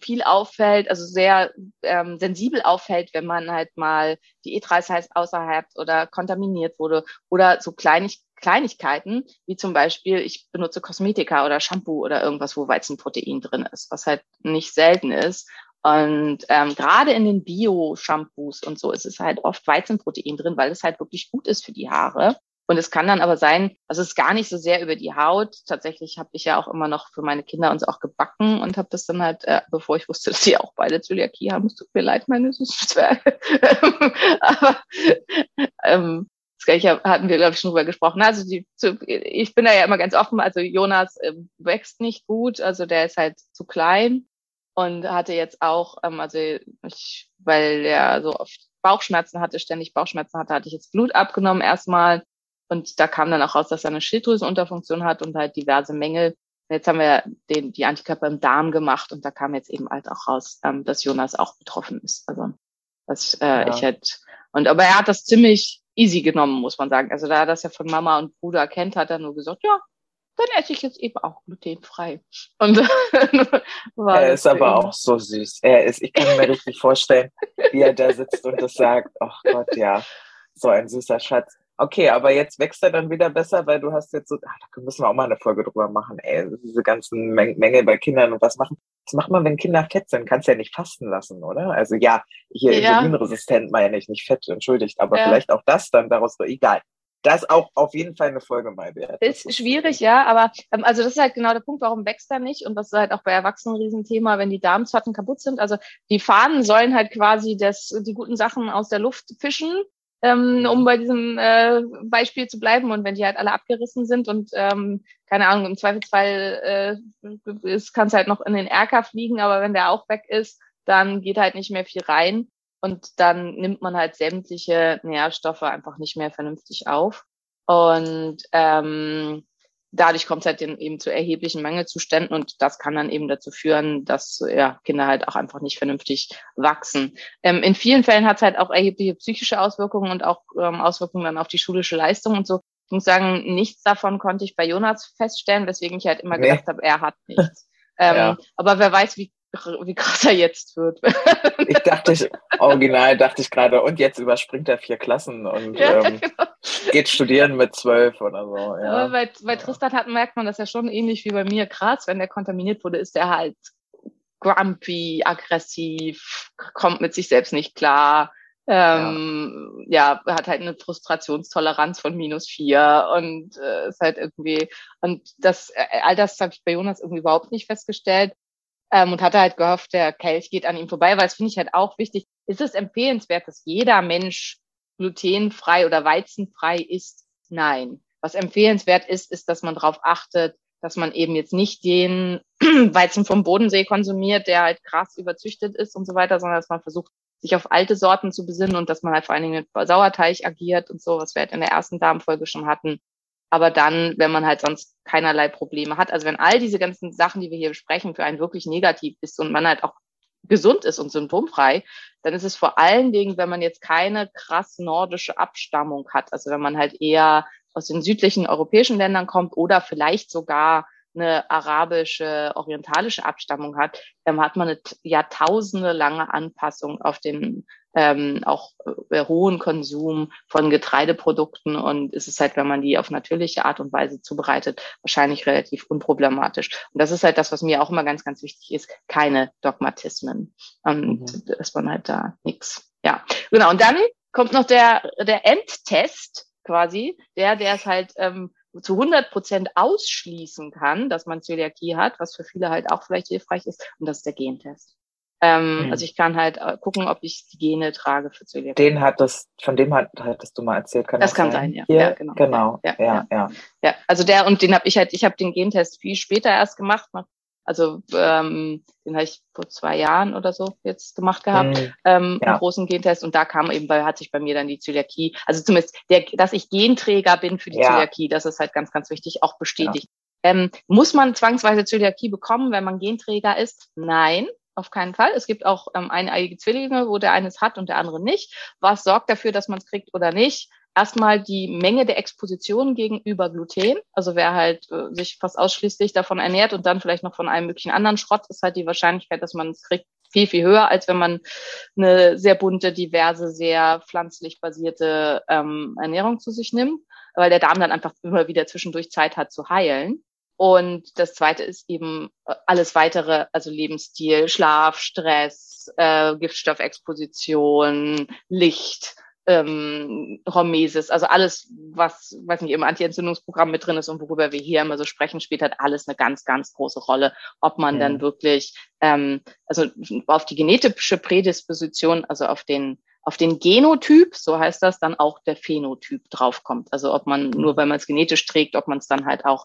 Speaker 1: viel auffällt, also sehr ähm, sensibel auffällt, wenn man halt mal die E3 heißt außerhalb oder kontaminiert wurde oder so Kleinig Kleinigkeiten, wie zum Beispiel, ich benutze Kosmetika oder Shampoo oder irgendwas, wo Weizenprotein drin ist, was halt nicht selten ist. Und ähm, gerade in den Bio-Shampoos und so ist es halt oft Weizenprotein drin, weil es halt wirklich gut ist für die Haare. Und es kann dann aber sein, also es ist gar nicht so sehr über die Haut. Tatsächlich habe ich ja auch immer noch für meine Kinder uns auch gebacken und habe das dann halt, äh, bevor ich wusste, dass sie auch beide Zöliakie haben, es tut mir leid, meine süßen Zwerge. aber ähm, das hatten wir, glaube ich, schon drüber gesprochen. Also die, zu, ich bin da ja immer ganz offen. Also Jonas äh, wächst nicht gut, also der ist halt zu klein und hatte jetzt auch, ähm, also ich, weil er so oft Bauchschmerzen hatte, ständig Bauchschmerzen hatte, hatte ich jetzt Blut abgenommen erstmal und da kam dann auch raus, dass er eine Schilddrüsenunterfunktion hat und halt diverse Mängel. Jetzt haben wir den, die Antikörper im Darm gemacht und da kam jetzt eben halt auch raus, ähm, dass Jonas auch betroffen ist. Also was äh, ja. ich hätte und aber er hat das ziemlich easy genommen, muss man sagen. Also da er das ja von Mama und Bruder kennt, hat er nur gesagt, ja, dann esse ich jetzt eben auch glutenfrei. Und
Speaker 2: war er ist aber auch so süß. Er ist, ich kann mir richtig vorstellen, wie er da sitzt und das sagt, ach oh Gott, ja, so ein süßer Schatz. Okay, aber jetzt wächst er dann wieder besser, weil du hast jetzt so, ach, da müssen wir auch mal eine Folge drüber machen, ey, diese ganzen Mängel bei Kindern und was machen. Was macht man, wenn Kinder fett sind? Kannst ja nicht fasten lassen, oder? Also ja, hier ja. insulinresistent meine ich nicht fett, entschuldigt, aber ja. vielleicht auch das dann daraus, so, egal. Das auch auf jeden Fall eine Folge mal wert.
Speaker 1: Ist, ist schwierig, ja, aber ähm, also das ist halt genau der Punkt, warum wächst er nicht und das ist halt auch bei Erwachsenen ein Riesenthema, wenn die Darmzotten kaputt sind. Also die Fahnen sollen halt quasi das, die guten Sachen aus der Luft fischen ähm, um bei diesem äh, Beispiel zu bleiben. Und wenn die halt alle abgerissen sind und ähm, keine Ahnung, im Zweifelsfall äh, kann es halt noch in den Erker fliegen, aber wenn der auch weg ist, dann geht halt nicht mehr viel rein und dann nimmt man halt sämtliche Nährstoffe einfach nicht mehr vernünftig auf. Und ähm, dadurch kommt es halt eben zu erheblichen Mangelzuständen und das kann dann eben dazu führen, dass ja, Kinder halt auch einfach nicht vernünftig wachsen. Ähm, in vielen Fällen hat es halt auch erhebliche psychische Auswirkungen und auch ähm, Auswirkungen dann auf die schulische Leistung und so. Ich muss sagen, nichts davon konnte ich bei Jonas feststellen, weswegen ich halt immer nee. gedacht habe, er hat nichts. Ähm, ja. Aber wer weiß, wie wie krass er jetzt wird.
Speaker 2: ich dachte, ich, original dachte ich gerade, und jetzt überspringt er vier Klassen und ja, ähm, genau. Geht studieren mit zwölf oder so. Ja.
Speaker 1: Aber bei, bei Tristan hat, merkt man das ja schon ähnlich wie bei mir. Krass, wenn der kontaminiert wurde, ist er halt grumpy, aggressiv, kommt mit sich selbst nicht klar. Ähm, ja. ja, hat halt eine Frustrationstoleranz von minus vier und äh, ist halt irgendwie, und das, äh, all das habe ich bei Jonas irgendwie überhaupt nicht festgestellt ähm, und hatte halt gehofft, der Kelch geht an ihm vorbei, weil es finde ich halt auch wichtig. Ist es empfehlenswert, dass jeder Mensch glutenfrei oder weizenfrei ist? Nein. Was empfehlenswert ist, ist, dass man darauf achtet, dass man eben jetzt nicht den Weizen vom Bodensee konsumiert, der halt krass überzüchtet ist und so weiter, sondern dass man versucht, sich auf alte Sorten zu besinnen und dass man halt vor allen Dingen mit Sauerteig agiert und so, was wir halt in der ersten Darmfolge schon hatten. Aber dann, wenn man halt sonst keinerlei Probleme hat, also wenn all diese ganzen Sachen, die wir hier besprechen, für einen wirklich negativ ist und man halt auch gesund ist und symptomfrei, dann ist es vor allen Dingen, wenn man jetzt keine krass nordische Abstammung hat, also wenn man halt eher aus den südlichen europäischen Ländern kommt oder vielleicht sogar eine arabische, orientalische Abstammung hat, dann hat man eine jahrtausende lange Anpassung auf den ähm, auch äh, hohen Konsum von Getreideprodukten und ist es halt, wenn man die auf natürliche Art und Weise zubereitet, wahrscheinlich relativ unproblematisch. Und das ist halt das, was mir auch immer ganz, ganz wichtig ist, keine Dogmatismen. Und mhm. dass man halt da nichts. Ja, genau. Und dann kommt noch der, der Endtest quasi, der, der es halt ähm, zu 100 Prozent ausschließen kann, dass man Zöliakie hat, was für viele halt auch vielleicht hilfreich ist. Und das ist der Gentest. Ähm, mhm. Also ich kann halt äh, gucken, ob ich die Gene trage für Zöliakie.
Speaker 2: Den hattest, von dem hat, hattest du mal erzählt,
Speaker 1: kann das, das kann sein,
Speaker 2: ja. Hier, ja genau. Genau,
Speaker 1: ja, ja, ja. ja. ja also der und den habe ich halt, ich habe den Gentest viel später erst gemacht, also ähm, den habe ich vor zwei Jahren oder so jetzt gemacht gehabt, mhm. ähm, ja. einen großen Gentest. Und da kam eben, bei, hat sich bei mir dann die Zöliakie, also zumindest, der, dass ich Genträger bin für die ja. Zöliakie, das ist halt ganz, ganz wichtig, auch bestätigt. Ja. Ähm, muss man zwangsweise Zöliakie bekommen, wenn man Genträger ist? Nein. Auf keinen Fall. Es gibt auch ähm, eineige Zwillinge, wo der eine es hat und der andere nicht. Was sorgt dafür, dass man es kriegt oder nicht? erstmal die Menge der Exposition gegenüber Gluten. Also wer halt äh, sich fast ausschließlich davon ernährt und dann vielleicht noch von einem möglichen anderen Schrott, ist halt die Wahrscheinlichkeit, dass man es kriegt, viel, viel höher, als wenn man eine sehr bunte, diverse, sehr pflanzlich basierte ähm, Ernährung zu sich nimmt, weil der Darm dann einfach immer wieder zwischendurch Zeit hat zu heilen. Und das zweite ist eben äh, alles weitere, also Lebensstil, Schlaf, Stress, äh, Giftstoffexposition, Licht, ähm, Hormesis, also alles, was, weiß nicht, im Anti-Entzündungsprogramm mit drin ist und worüber wir hier immer so sprechen, spielt halt alles eine ganz, ganz große Rolle, ob man mhm. dann wirklich, ähm, also auf die genetische Prädisposition, also auf den auf den Genotyp, so heißt das, dann auch der Phänotyp draufkommt. Also ob man nur, weil man es genetisch trägt, ob man es dann halt auch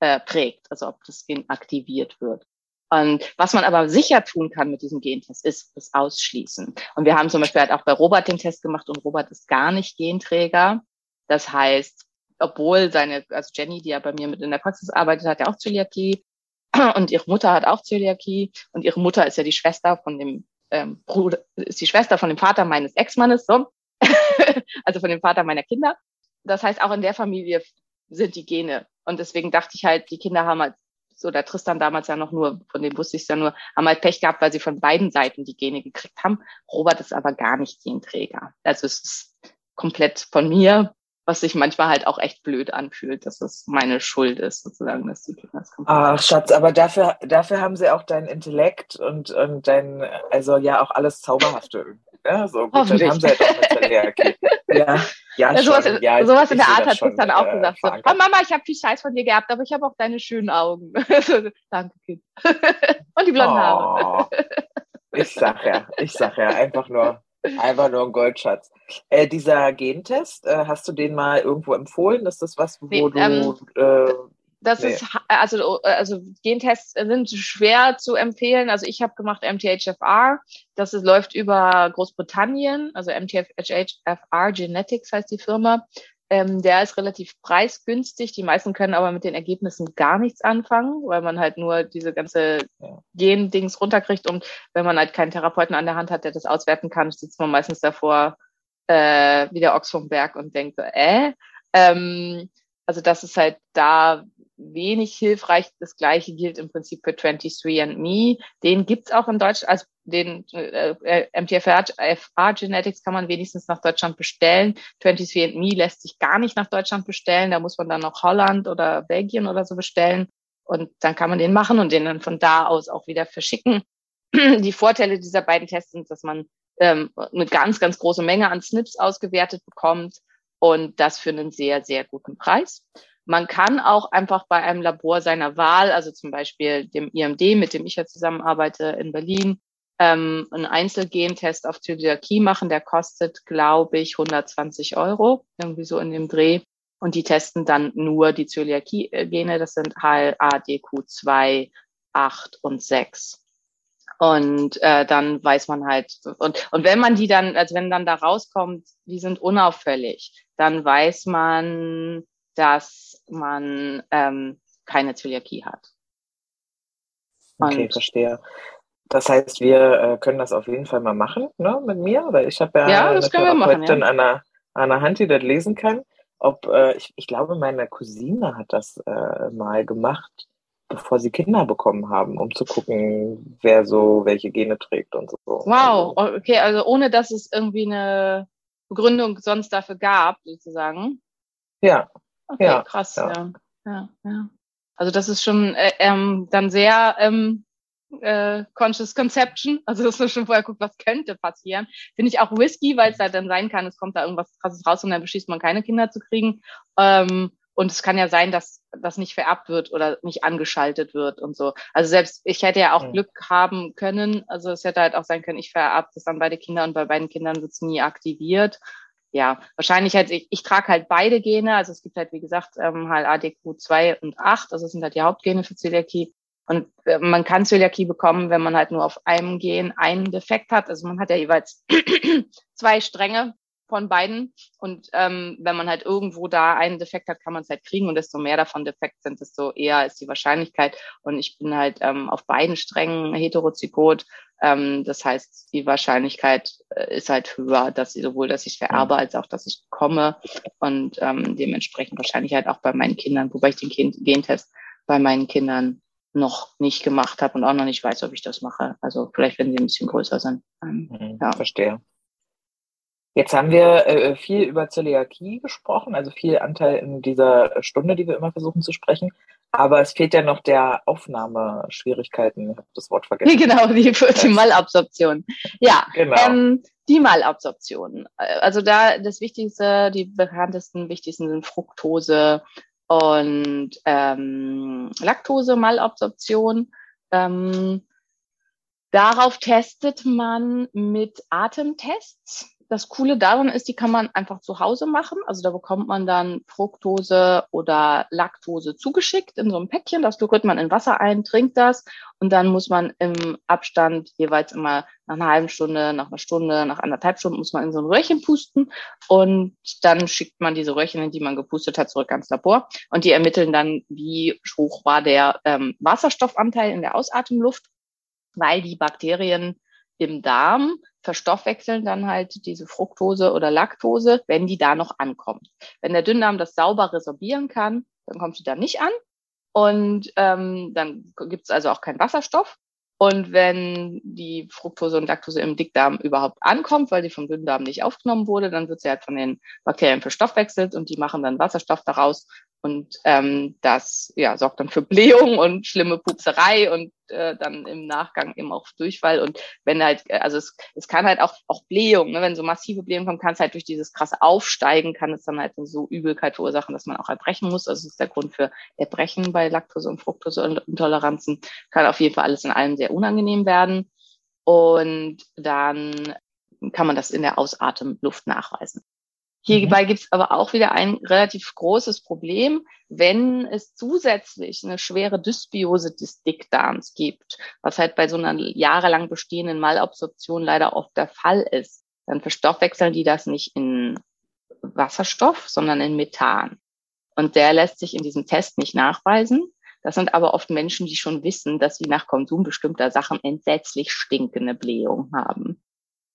Speaker 1: ausprägt, also ob das Gen aktiviert wird. Und was man aber sicher tun kann mit diesem Gentest, ist es ausschließen. Und wir haben zum Beispiel halt auch bei Robert den Test gemacht und Robert ist gar nicht Genträger. Das heißt, obwohl seine, also Jenny, die ja bei mir mit in der Praxis arbeitet, hat ja auch Zöliakie und ihre Mutter hat auch Zöliakie und ihre Mutter ist ja die Schwester von dem ähm, Bruder, ist die Schwester von dem Vater meines Ex-Mannes, so. also von dem Vater meiner Kinder. Das heißt, auch in der Familie sind die Gene. Und deswegen dachte ich halt, die Kinder haben halt so der Tristan damals ja noch nur, von dem wusste ich es ja nur, haben halt Pech gehabt, weil sie von beiden Seiten die Gene gekriegt haben. Robert ist aber gar nicht Genträger. Also es ist komplett von mir, was sich manchmal halt auch echt blöd anfühlt, dass es meine Schuld ist, sozusagen, dass die Kinder
Speaker 2: das Ach, Schatz, aber dafür, dafür haben sie auch dein Intellekt und, und dein, also ja, auch alles Zauberhafte ja, so gut, dann haben sie halt auch eine Zöliakie. ja, ja, ja,
Speaker 1: sowas,
Speaker 2: schon. ja,
Speaker 1: sowas in der Art hat schon, dann auch äh, gesagt. So, oh Mama, ich habe viel Scheiß von dir gehabt, aber ich habe auch deine schönen Augen. Danke, Kind. Und die blonden oh, Haare.
Speaker 2: ich sag ja, ich sag ja, einfach nur, einfach nur ein Goldschatz. Äh, dieser Gentest, äh, hast du den mal irgendwo empfohlen? Ist das was, wo nee, du ähm, äh,
Speaker 1: das nee. ist also also Gentests sind schwer zu empfehlen. Also ich habe gemacht MTHFR. Das ist, läuft über Großbritannien. Also MTHFR Genetics heißt die Firma. Ähm, der ist relativ preisgünstig. Die meisten können aber mit den Ergebnissen gar nichts anfangen, weil man halt nur diese ganze Gen-Dings runterkriegt. Und wenn man halt keinen Therapeuten an der Hand hat, der das auswerten kann, sitzt man meistens davor äh, wie der Ochs vom Berg und denkt so, äh. Ähm, also das ist halt da wenig hilfreich. Das gleiche gilt im Prinzip für 23andMe. Den gibt's auch in Deutschland, also den äh, äh MTFR Genetics kann man wenigstens nach Deutschland bestellen. 23andMe lässt sich gar nicht nach Deutschland bestellen. Da muss man dann noch Holland oder Belgien oder so bestellen. Und dann kann man den machen und den dann von da aus auch wieder verschicken. Die Vorteile dieser beiden Tests sind, dass man ähm, eine ganz, ganz große Menge an Snips ausgewertet bekommt und das für einen sehr, sehr guten Preis. Man kann auch einfach bei einem Labor seiner Wahl, also zum Beispiel dem IMD, mit dem ich ja zusammenarbeite in Berlin, ähm, einen Einzelgentest auf Zöliakie machen. Der kostet, glaube ich, 120 Euro, irgendwie so in dem Dreh. Und die testen dann nur die Zöliakie-Gene. Das sind HLA, DQ2, 8 und 6. Und äh, dann weiß man halt, und, und wenn man die dann, also wenn dann da rauskommt, die sind unauffällig, dann weiß man, dass man ähm, keine Zöliakie hat.
Speaker 2: Okay, verstehe. Das heißt, wir äh, können das auf jeden Fall mal machen, ne, mit mir, weil ich habe ja,
Speaker 1: ja eine Therapeutin
Speaker 2: ja. an, der, an der Hand, die das lesen kann. Ob äh, ich, ich glaube, meine Cousine hat das äh, mal gemacht, bevor sie Kinder bekommen haben, um zu gucken, wer so welche Gene trägt und so.
Speaker 1: Wow, also okay, also ohne dass es irgendwie eine Begründung sonst dafür gab, sozusagen.
Speaker 2: Ja.
Speaker 1: Okay, ja, krass, ja. ja. ja, ja. Also das ist schon äh, ähm, dann sehr ähm, äh, Conscious Conception, also dass man schon vorher guckt, was könnte passieren. Finde ich auch risky, weil es halt dann sein kann, es kommt da irgendwas krasses raus und dann beschließt man keine Kinder zu kriegen. Ähm, und es kann ja sein, dass das nicht vererbt wird oder nicht angeschaltet wird und so. Also selbst ich hätte ja auch mhm. Glück haben können. Also es hätte halt auch sein können, ich vererbt das an beide Kinder und bei beiden Kindern wird es nie aktiviert. Ja, wahrscheinlich halt, ich, ich trage halt beide Gene. Also es gibt halt, wie gesagt, ähm, HLA-DQ2 und 8. Also das sind halt die Hauptgene für Zöliakie. Und äh, man kann Zöliakie bekommen, wenn man halt nur auf einem Gen einen Defekt hat. Also man hat ja jeweils zwei Stränge von beiden. Und ähm, wenn man halt irgendwo da einen Defekt hat, kann man es halt kriegen. Und desto mehr davon defekt sind, desto eher ist die Wahrscheinlichkeit. Und ich bin halt ähm, auf beiden Strängen heterozygot. Ähm, das heißt, die Wahrscheinlichkeit äh, ist halt höher, dass ich sowohl, dass ich vererbe, als auch, dass ich komme. Und ähm, dementsprechend wahrscheinlich halt auch bei meinen Kindern, wobei ich den Gentest bei meinen Kindern noch nicht gemacht habe und auch noch nicht weiß, ob ich das mache. Also vielleicht, wenn sie ein bisschen größer sind.
Speaker 2: Ähm, mhm, ja. Verstehe. Jetzt haben wir äh, viel über Zöliakie gesprochen, also viel Anteil in dieser Stunde, die wir immer versuchen zu sprechen. Aber es fehlt ja noch der Aufnahmeschwierigkeiten. Ich habe das Wort vergessen.
Speaker 1: Genau, die, die Malabsorption. Ja, genau. Ähm, die Malabsorption. Also da das Wichtigste, die bekanntesten, wichtigsten sind Fructose, und ähm, Laktose-Malabsorption. Ähm, darauf testet man mit Atemtests das Coole daran ist, die kann man einfach zu Hause machen. Also da bekommt man dann Fructose oder Laktose zugeschickt in so einem Päckchen. Das rührt man in Wasser ein, trinkt das und dann muss man im Abstand jeweils immer nach einer halben Stunde, nach einer Stunde, nach anderthalb Stunden muss man in so ein Röhrchen pusten und dann schickt man diese Röhrchen, in die man gepustet hat, zurück ans Labor und die ermitteln dann, wie hoch war der ähm, Wasserstoffanteil in der Ausatemluft, weil die Bakterien im Darm verstoffwechseln dann halt diese Fructose oder Laktose, wenn die da noch ankommt. Wenn der Dünndarm das sauber resorbieren kann, dann kommt sie da nicht an und ähm, dann gibt es also auch keinen Wasserstoff. Und wenn die Fructose und Laktose im Dickdarm überhaupt ankommt, weil sie vom Dünndarm nicht aufgenommen wurde, dann wird sie halt von den Bakterien verstoffwechselt und die machen dann Wasserstoff daraus und ähm, das ja, sorgt dann für Blähung und schlimme Pupserei und äh, dann im Nachgang eben auch Durchfall. Und wenn halt, äh, also es, es kann halt auch, auch Blähung, ne? wenn so massive Blähung kommt, kann es halt durch dieses krasse Aufsteigen, kann es dann halt so Übelkeit verursachen, dass man auch erbrechen muss. Also das ist der Grund für Erbrechen bei Laktose- und Fructoseintoleranzen. Kann auf jeden Fall alles in allem sehr unangenehm werden. Und dann kann man das in der Ausatemluft nachweisen. Hierbei mhm. gibt es aber auch wieder ein relativ großes Problem, wenn es zusätzlich eine schwere Dysbiose des Dickdarms gibt, was halt bei so einer jahrelang bestehenden Malabsorption leider oft der Fall ist. Dann verstoffwechseln die das nicht in Wasserstoff, sondern in Methan. Und der lässt sich in diesem Test nicht nachweisen. Das sind aber oft Menschen, die schon wissen, dass sie nach Konsum bestimmter Sachen entsetzlich stinkende Blähung haben.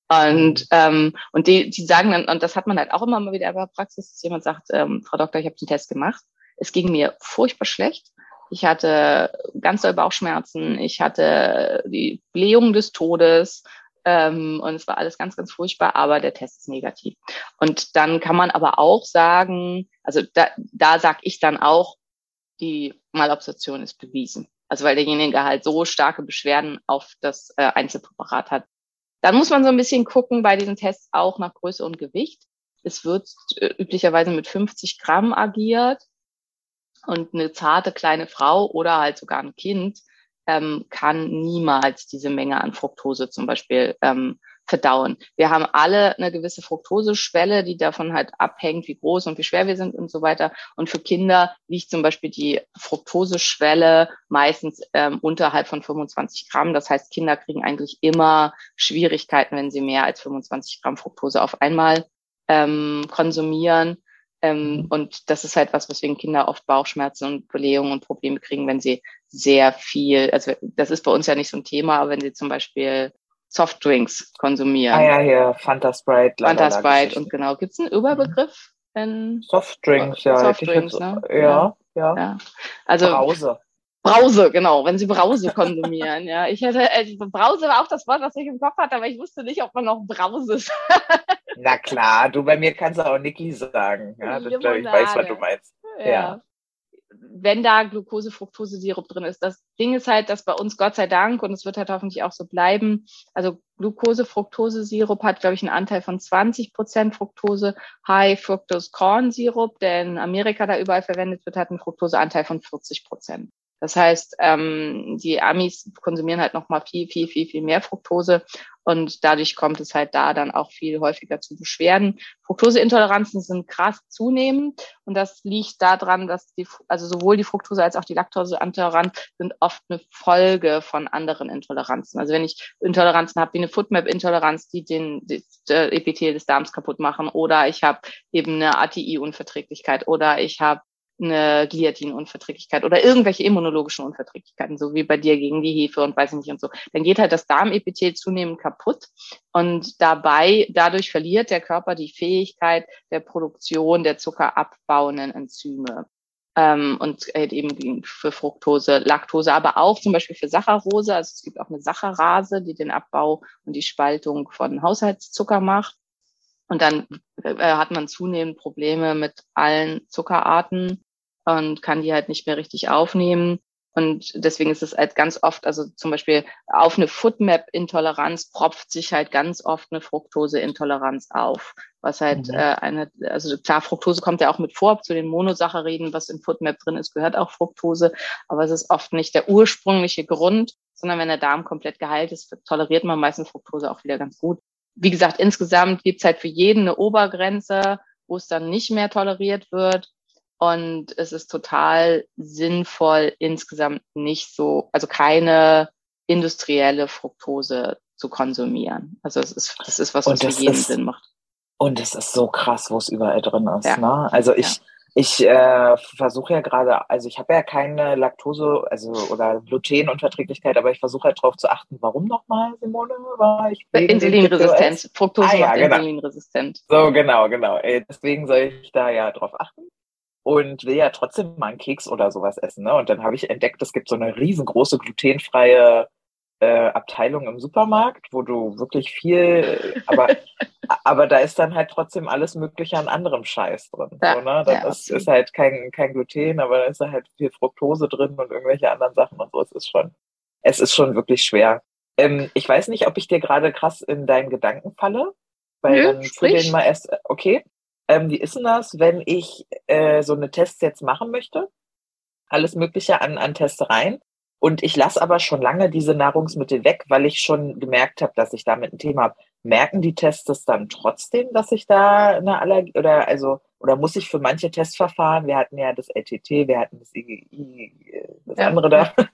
Speaker 1: Und, ähm, und die, die sagen dann, und das hat man halt auch immer mal wieder der Praxis, dass jemand sagt, ähm, Frau Doktor, ich habe den Test gemacht. Es ging mir furchtbar schlecht. Ich hatte ganz doll Bauchschmerzen. Ich hatte die Blähung des Todes. Ähm, und es war alles ganz, ganz furchtbar, aber der Test ist negativ. Und dann kann man aber auch sagen, also da, da sag ich dann auch, die Malabsorption ist bewiesen. Also weil derjenige halt so starke Beschwerden auf das äh, Einzelpräparat hat, dann muss man so ein bisschen gucken bei diesen Tests auch nach Größe und Gewicht. Es wird äh, üblicherweise mit 50 Gramm agiert und eine zarte kleine Frau oder halt sogar ein Kind ähm, kann niemals diese Menge an Fructose zum Beispiel ähm, verdauen. Wir haben alle eine gewisse Fructoseschwelle, die davon halt abhängt, wie groß und wie schwer wir sind und so weiter. Und für Kinder liegt zum Beispiel die Fructoseschwelle meistens ähm, unterhalb von 25 Gramm. Das heißt, Kinder kriegen eigentlich immer Schwierigkeiten, wenn sie mehr als 25 Gramm Fructose auf einmal ähm, konsumieren. Ähm, mhm. und das ist halt was, weswegen Kinder oft Bauchschmerzen und Blähungen und Probleme kriegen, wenn sie sehr viel, also das ist bei uns ja nicht so ein Thema, aber wenn sie zum Beispiel Softdrinks konsumieren.
Speaker 2: Ah ja, hier, Fanta Sprite.
Speaker 1: Fanta Sprite und genau. Gibt es einen Überbegriff?
Speaker 2: Wenn Softdrinks, ja.
Speaker 1: Softdrinks, ne?
Speaker 2: Ja, ja. ja.
Speaker 1: Also,
Speaker 2: Brause.
Speaker 1: Brause, genau, wenn sie Brause konsumieren, ja. Ich hätte, äh, Brause war auch das Wort, was ich im Kopf hatte, aber ich wusste nicht, ob man noch Brause sagt.
Speaker 2: Na klar, du bei mir kannst auch Niki sagen. Ja, das, glaub, ich weiß, was du meinst.
Speaker 1: Ja. ja. Wenn da Glucose, Fructose, Sirup drin ist. Das Ding ist halt, dass bei uns Gott sei Dank, und es wird halt hoffentlich auch so bleiben, also Glucose, Fructose, Sirup hat, glaube ich, einen Anteil von 20 Prozent Fructose. High Fructose Corn Sirup, der in Amerika da überall verwendet wird, hat einen Fructoseanteil von 40 Prozent. Das heißt, ähm, die Amis konsumieren halt noch mal viel, viel, viel, viel mehr Fructose und dadurch kommt es halt da dann auch viel häufiger zu Beschwerden. Fructoseintoleranzen sind krass zunehmend und das liegt daran, dass die, also sowohl die Fructose als auch die Laktoseintoleranz sind oft eine Folge von anderen Intoleranzen. Also wenn ich Intoleranzen habe wie eine Foodmap-Intoleranz, die den die, die Epithel des Darms kaputt machen oder ich habe eben eine ATI-Unverträglichkeit oder ich habe eine Gliadin-Unverträglichkeit oder irgendwelche immunologischen Unverträglichkeiten, so wie bei dir gegen die Hefe und weiß ich nicht und so, dann geht halt das Darmepithel zunehmend kaputt und dabei, dadurch verliert der Körper die Fähigkeit der Produktion der zuckerabbauenden Enzyme. Ähm, und halt eben für Fructose, Laktose, aber auch zum Beispiel für Saccharose. Also es gibt auch eine Saccharase, die den Abbau und die Spaltung von Haushaltszucker macht. Und dann äh, hat man zunehmend Probleme mit allen Zuckerarten und kann die halt nicht mehr richtig aufnehmen. Und deswegen ist es halt ganz oft, also zum Beispiel auf eine Foodmap-Intoleranz propft sich halt ganz oft eine Fructose-Intoleranz auf. Was halt mhm. äh, eine, also klar, Fructose kommt ja auch mit vor, zu den Monosacchariden, was im Foodmap drin ist, gehört auch Fructose, aber es ist oft nicht der ursprüngliche Grund, sondern wenn der Darm komplett geheilt ist, toleriert man meistens Fructose auch wieder ganz gut wie gesagt, insgesamt gibt's halt für jeden eine Obergrenze, wo es dann nicht mehr toleriert wird. Und es ist total sinnvoll, insgesamt nicht so, also keine industrielle Fructose zu konsumieren. Also es ist, das ist was, was für jeden ist, Sinn macht.
Speaker 2: Und es ist so krass, wo es überall drin ist. Ja. Ne? Also ich, ja. Ich äh, versuche ja gerade, also ich habe ja keine Laktose, also oder Glutenunverträglichkeit, aber ich versuche halt darauf zu achten, warum nochmal, Simone? War ich
Speaker 1: Insulinresistent. Fructose ah, ja, macht genau. insulinresistent.
Speaker 2: So, genau, genau. Deswegen soll ich da ja drauf achten und will ja trotzdem mal einen Keks oder sowas essen. Ne? Und dann habe ich entdeckt, es gibt so eine riesengroße glutenfreie äh, Abteilung im Supermarkt, wo du wirklich viel, aber, aber da ist dann halt trotzdem alles Mögliche an anderem Scheiß drin. Ja, so, ne? Das ja, ist, ist, halt kein, kein Gluten, aber da ist halt viel Fructose drin und irgendwelche anderen Sachen und so. Es ist schon, es ist schon wirklich schwer. Ähm, ich weiß nicht, ob ich dir gerade krass in deinen Gedanken falle, weil Nö, dann für den mal erst, okay. Ähm, wie ist denn das, wenn ich äh, so eine Tests jetzt machen möchte? Alles Mögliche an, an Tests rein und ich lasse aber schon lange diese Nahrungsmittel weg, weil ich schon gemerkt habe, dass ich damit ein Thema habe. Merken die Tests das dann trotzdem, dass ich da eine Allergie oder also oder muss ich für manche Testverfahren, wir hatten ja das LTT, wir hatten das IGI, das ja. andere da.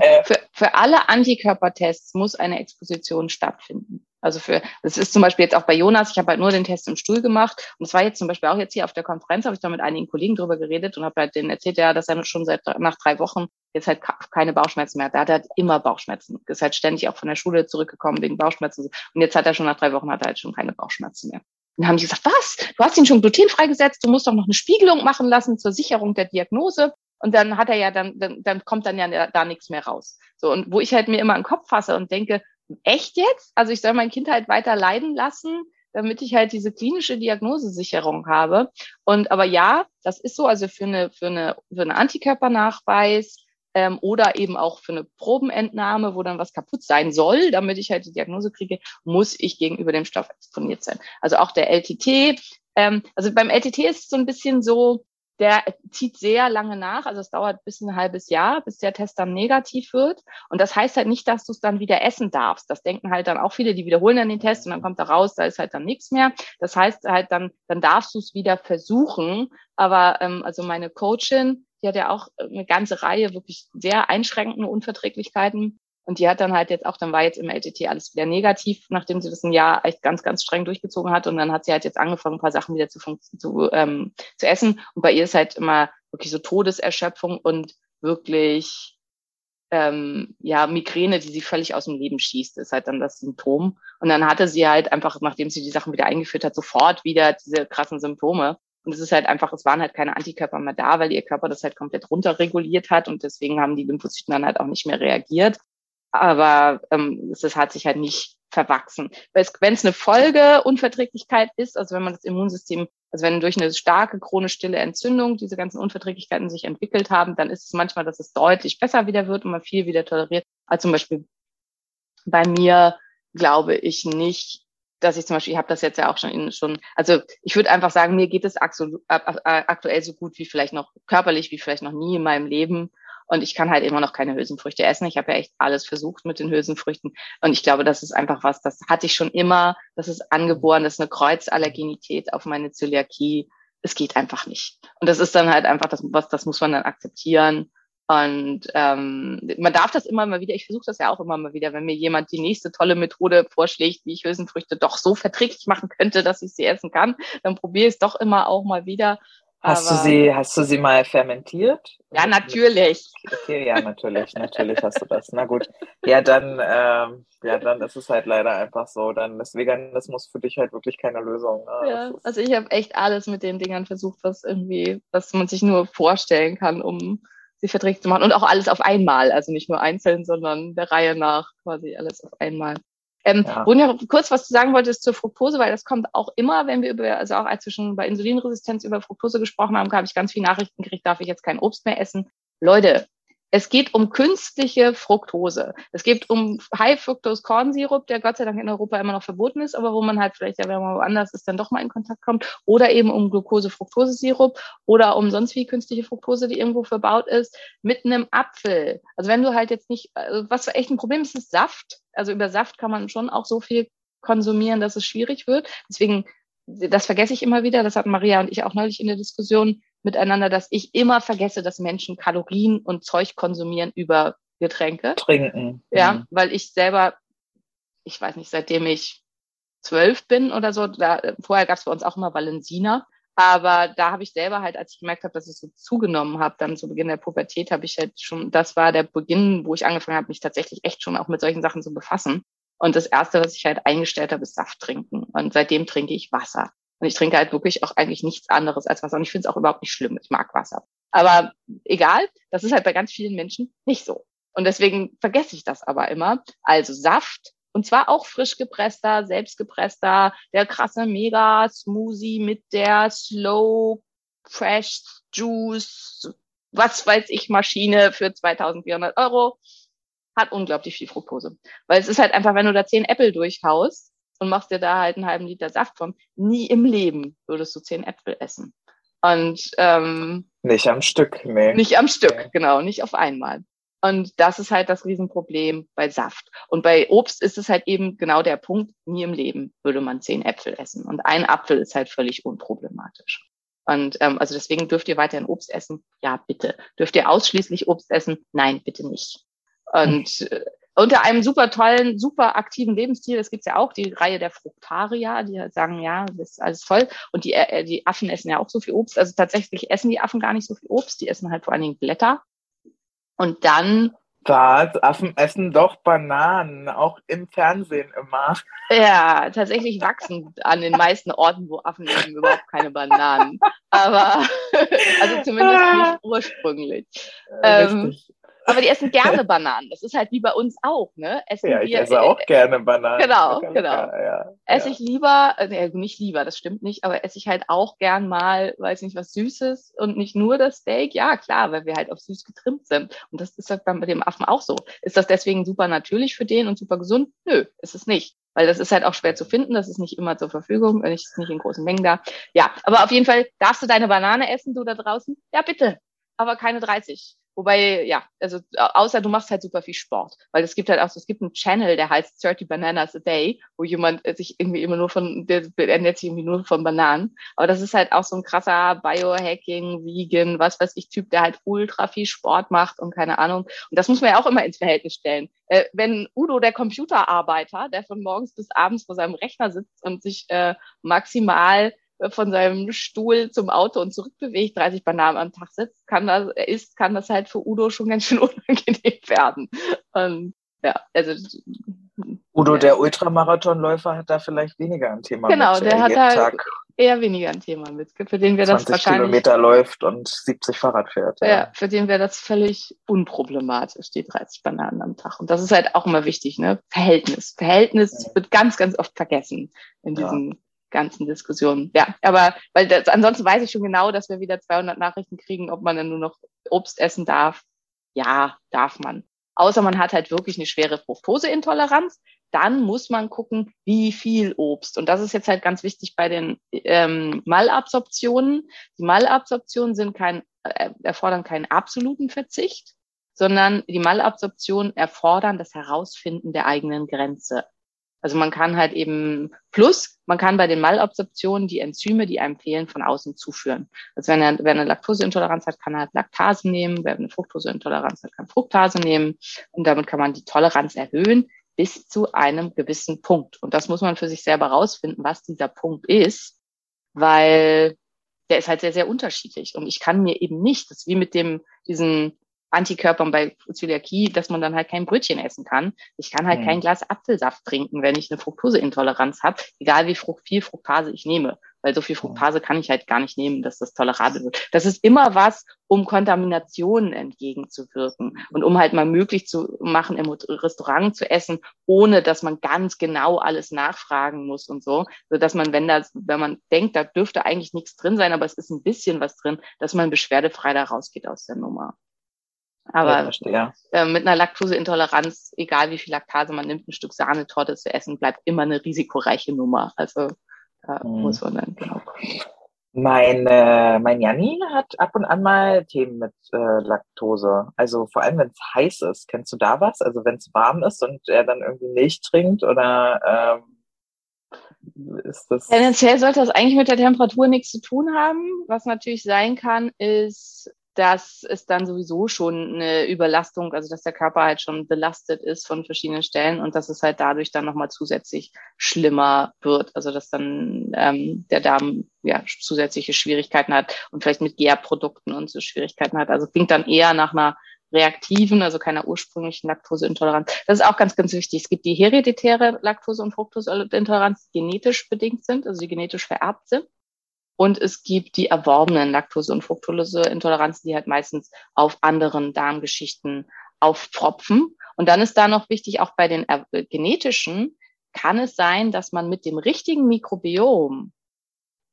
Speaker 1: Äh, für, für alle Antikörpertests muss eine Exposition stattfinden. Also für, das ist zum Beispiel jetzt auch bei Jonas, ich habe halt nur den Test im Stuhl gemacht und es war jetzt zum Beispiel auch jetzt hier auf der Konferenz, habe ich da mit einigen Kollegen drüber geredet und habe halt denen erzählt, ja, dass er schon seit nach drei Wochen jetzt halt keine Bauchschmerzen mehr hat. Da hat er halt immer Bauchschmerzen. Ist halt ständig auch von der Schule zurückgekommen wegen Bauchschmerzen. Und jetzt hat er schon nach drei Wochen hat er halt schon keine Bauchschmerzen mehr. Dann haben die gesagt, was? Du hast ihn schon glutenfrei gesetzt, du musst doch noch eine Spiegelung machen lassen zur Sicherung der Diagnose. Und dann hat er ja, dann, dann, dann kommt dann ja da nichts mehr raus. So, und wo ich halt mir immer einen Kopf fasse und denke, echt jetzt? Also ich soll mein Kind halt weiter leiden lassen, damit ich halt diese klinische Diagnosesicherung habe. Und aber ja, das ist so, also für eine, für eine, für eine Antikörpernachweis ähm, oder eben auch für eine Probenentnahme, wo dann was kaputt sein soll, damit ich halt die Diagnose kriege, muss ich gegenüber dem Stoff exponiert sein. Also auch der LTT. Ähm, also beim LTT ist es so ein bisschen so, der zieht sehr lange nach. Also es dauert bis ein halbes Jahr, bis der Test dann negativ wird. Und das heißt halt nicht, dass du es dann wieder essen darfst. Das denken halt dann auch viele, die wiederholen dann den Test und dann kommt da raus, da ist halt dann nichts mehr. Das heißt halt dann, dann darfst du es wieder versuchen. Aber ähm, also meine Coachin, die hat ja auch eine ganze Reihe wirklich sehr einschränkende Unverträglichkeiten. Und die hat dann halt jetzt auch, dann war jetzt im LTT alles wieder negativ, nachdem sie das ein Jahr echt ganz, ganz streng durchgezogen hat. Und dann hat sie halt jetzt angefangen, ein paar Sachen wieder zu, zu, ähm, zu essen. Und bei ihr ist halt immer wirklich so Todeserschöpfung und wirklich ähm, ja Migräne, die sie völlig aus dem Leben schießt, ist halt dann das Symptom. Und dann hatte sie halt einfach, nachdem sie die Sachen wieder eingeführt hat, sofort wieder diese krassen Symptome. Und es ist halt einfach, es waren halt keine Antikörper mehr da, weil ihr Körper das halt komplett runterreguliert hat und deswegen haben die Lymphozyten dann halt auch nicht mehr reagiert aber ähm, das hat sich halt nicht verwachsen. Wenn es eine Folgeunverträglichkeit ist, also wenn man das Immunsystem, also wenn durch eine starke chronisch stille Entzündung diese ganzen Unverträglichkeiten sich entwickelt haben, dann ist es manchmal, dass es deutlich besser wieder wird und man viel wieder toleriert. Also zum Beispiel bei mir glaube ich nicht, dass ich zum Beispiel, ich habe das jetzt ja auch schon, in, schon also ich würde einfach sagen, mir geht es aktuell so gut wie vielleicht noch körperlich, wie vielleicht noch nie in meinem Leben. Und ich kann halt immer noch keine Hülsenfrüchte essen. Ich habe ja echt alles versucht mit den Hülsenfrüchten. Und ich glaube, das ist einfach was, das hatte ich schon immer. Das ist angeboren, das ist eine Kreuzallergenität auf meine Zöliakie. Es geht einfach nicht. Und das ist dann halt einfach das, was, das muss man dann akzeptieren. Und ähm, man darf das immer mal wieder, ich versuche das ja auch immer mal wieder, wenn mir jemand die nächste tolle Methode vorschlägt, wie ich Hülsenfrüchte doch so verträglich machen könnte, dass ich sie essen kann, dann probiere ich es doch immer auch mal wieder.
Speaker 2: Hast du sie, hast du sie mal fermentiert?
Speaker 1: Ja, natürlich.
Speaker 2: Okay, ja, natürlich, natürlich hast du das. Na gut. Ja, dann, ähm, ja, dann ist es halt leider einfach so. Dann ist Veganismus für dich halt wirklich keine Lösung.
Speaker 1: Ne? Ja, also ich habe echt alles mit den Dingern versucht, was irgendwie, was man sich nur vorstellen kann, um sie verträglich zu machen. Und auch alles auf einmal. Also nicht nur einzeln, sondern der Reihe nach quasi alles auf einmal. Ähm, ja. Wo ich kurz was zu sagen wollte, ist zur Fructose, weil das kommt auch immer, wenn wir über, also auch als wir schon bei Insulinresistenz über Fructose gesprochen haben, habe ich ganz viele Nachrichten gekriegt, darf ich jetzt kein Obst mehr essen. Leute, es geht um künstliche Fructose. Es geht um High Fructose Kornsirup, der Gott sei Dank in Europa immer noch verboten ist, aber wo man halt vielleicht, wenn man woanders ist, dann doch mal in Kontakt kommt. Oder eben um Glucose-Fructose-Sirup oder um sonst wie künstliche Fructose, die irgendwo verbaut ist, mit einem Apfel. Also wenn du halt jetzt nicht, also was echt ein Problem ist, ist Saft. Also über Saft kann man schon auch so viel konsumieren, dass es schwierig wird. Deswegen, das vergesse ich immer wieder. Das hatten Maria und ich auch neulich in der Diskussion miteinander, dass ich immer vergesse, dass Menschen Kalorien und Zeug konsumieren über Getränke.
Speaker 2: Trinken.
Speaker 1: Ja, mhm. weil ich selber, ich weiß nicht, seitdem ich zwölf bin oder so, da, vorher gab es bei uns auch immer Valensina. Aber da habe ich selber halt, als ich gemerkt habe, dass ich so zugenommen habe, dann zu Beginn der Pubertät, habe ich halt schon, das war der Beginn, wo ich angefangen habe, mich tatsächlich echt schon auch mit solchen Sachen zu befassen. Und das Erste, was ich halt eingestellt habe, ist Saft trinken. Und seitdem trinke ich Wasser. Und ich trinke halt wirklich auch eigentlich nichts anderes als Wasser. Und ich finde es auch überhaupt nicht schlimm. Ich mag Wasser. Aber egal, das ist halt bei ganz vielen Menschen nicht so. Und deswegen vergesse ich das aber immer. Also Saft, und zwar auch frisch gepresster, selbst gepresster, der krasse Mega-Smoothie mit der Slow Fresh Juice, was weiß ich, Maschine für 2400 Euro, hat unglaublich viel Fructose. Weil es ist halt einfach, wenn du da zehn Äpfel durchhaust, und machst dir da halt einen halben Liter Saft von. Nie im Leben würdest du zehn Äpfel essen. Und ähm,
Speaker 2: nicht am Stück, nee.
Speaker 1: Nicht am Stück, nee. genau, nicht auf einmal. Und das ist halt das Riesenproblem bei Saft. Und bei Obst ist es halt eben genau der Punkt, nie im Leben würde man zehn Äpfel essen. Und ein Apfel ist halt völlig unproblematisch. Und ähm, also deswegen dürft ihr weiterhin Obst essen? Ja, bitte. Dürft ihr ausschließlich Obst essen? Nein, bitte nicht. Und äh, unter einem super tollen, super aktiven Lebensstil, das gibt's ja auch, die Reihe der Fruktarier, die halt sagen, ja, das ist alles toll. Und die, äh, die Affen essen ja auch so viel Obst. Also tatsächlich essen die Affen gar nicht so viel Obst, die essen halt vor allen Dingen Blätter. Und dann.
Speaker 2: Was? Affen essen doch Bananen, auch im Fernsehen immer.
Speaker 1: Ja, tatsächlich wachsen an den meisten Orten, wo Affen leben, überhaupt keine Bananen. Aber, also zumindest nicht ursprünglich.
Speaker 2: Richtig. Ähm,
Speaker 1: aber die essen gerne Bananen. Das ist halt wie bei uns auch, ne?
Speaker 2: Essen ja, ich wir, esse auch äh, gerne Bananen.
Speaker 1: Genau, genau. Ja, esse ich lieber, äh, nicht lieber, das stimmt nicht, aber esse ich halt auch gern mal, weiß nicht, was Süßes und nicht nur das Steak. Ja, klar, weil wir halt auf süß getrimmt sind. Und das ist halt bei dem Affen auch so. Ist das deswegen super natürlich für den und super gesund? Nö, ist es nicht. weil das ist halt auch schwer zu finden, das ist nicht immer zur Verfügung, wenn ich nicht in großen Mengen da. Ja, aber auf jeden Fall darfst du deine Banane essen, du da draußen? Ja, bitte, aber keine 30. Wobei, ja, also außer du machst halt super viel Sport. Weil es gibt halt auch, es gibt einen Channel, der heißt 30 Bananas a Day, wo jemand sich irgendwie immer nur von, der ernährt sich irgendwie nur von Bananen. Aber das ist halt auch so ein krasser Biohacking, Vegan, was weiß ich, Typ, der halt ultra viel Sport macht und keine Ahnung. Und das muss man ja auch immer ins Verhältnis stellen. Äh, wenn Udo, der Computerarbeiter, der von morgens bis abends vor seinem Rechner sitzt und sich äh, maximal von seinem Stuhl zum Auto und zurückbewegt, 30 Bananen am Tag sitzt, kann das, isst, kann das halt für Udo schon ganz schön unangenehm werden. Und ja, also
Speaker 2: Udo, der Ultramarathonläufer, hat da vielleicht weniger ein Thema
Speaker 1: genau, mit. Genau, der hat da Tag eher weniger ein Thema mit, für den wir das wahrscheinlich
Speaker 2: Kilometer läuft und 70 Fahrrad fährt.
Speaker 1: Ja. ja, für den wäre das völlig unproblematisch, die 30 Bananen am Tag. Und das ist halt auch immer wichtig, ne? Verhältnis. Verhältnis wird ganz, ganz oft vergessen in diesen ja ganzen Diskussionen. Ja, aber weil das, ansonsten weiß ich schon genau, dass wir wieder 200 Nachrichten kriegen, ob man dann nur noch Obst essen darf. Ja, darf man. Außer man hat halt wirklich eine schwere Fructoseintoleranz. Dann muss man gucken, wie viel Obst. Und das ist jetzt halt ganz wichtig bei den ähm, Malabsorptionen. Die Malabsorptionen sind kein, äh, erfordern keinen absoluten Verzicht, sondern die Malabsorptionen erfordern das Herausfinden der eigenen Grenze. Also man kann halt eben, plus man kann bei den Malabsorptionen die Enzyme, die einem fehlen, von außen zuführen. Also wenn er, wenn er Laktoseintoleranz hat, kann er halt Laktase nehmen. Wer eine Fructoseintoleranz hat, kann Fructase nehmen. Und damit kann man die Toleranz erhöhen bis zu einem gewissen Punkt. Und das muss man für sich selber rausfinden, was dieser Punkt ist, weil der ist halt sehr, sehr unterschiedlich. Und ich kann mir eben nicht, das ist wie mit dem, diesen Antikörpern bei Zöliakie, dass man dann halt kein Brötchen essen kann. Ich kann halt mhm. kein Glas Apfelsaft trinken, wenn ich eine Fructoseintoleranz habe, egal wie viel Fructase ich nehme. Weil so viel Fructase kann ich halt gar nicht nehmen, dass das tolerabel wird. Das ist immer was, um Kontaminationen entgegenzuwirken und um halt mal möglich zu machen, im Restaurant zu essen, ohne dass man ganz genau alles nachfragen muss und so, so dass man, wenn das, wenn man denkt, da dürfte eigentlich nichts drin sein, aber es ist ein bisschen was drin, dass man beschwerdefrei da rausgeht aus der Nummer. Aber ja, äh, mit einer Laktoseintoleranz, egal wie viel Laktase man nimmt, ein Stück Sahnetorte zu essen, bleibt immer eine risikoreiche Nummer. Also da mhm. muss man dann genau gucken.
Speaker 2: Mein, äh, mein Janni hat ab und an mal Themen mit äh, Laktose. Also vor allem, wenn es heiß ist. Kennst du da was? Also wenn es warm ist und er dann irgendwie Milch trinkt oder ähm, ist das.
Speaker 1: Tendenziell sollte das eigentlich mit der Temperatur nichts zu tun haben. Was natürlich sein kann, ist dass es dann sowieso schon eine Überlastung, also dass der Körper halt schon belastet ist von verschiedenen Stellen und dass es halt dadurch dann nochmal zusätzlich schlimmer wird. Also dass dann ähm, der Darm ja zusätzliche Schwierigkeiten hat und vielleicht mit Gärprodukten und so Schwierigkeiten hat. Also klingt dann eher nach einer reaktiven, also keiner ursprünglichen Laktoseintoleranz. Das ist auch ganz, ganz wichtig. Es gibt die hereditäre Laktose- und Fructoseintoleranz, die genetisch bedingt sind, also die genetisch vererbt sind. Und es gibt die erworbenen Laktose- und Fructoseintoleranzen, die halt meistens auf anderen Darmgeschichten auftropfen. Und dann ist da noch wichtig, auch bei den genetischen, kann es sein, dass man mit dem richtigen Mikrobiom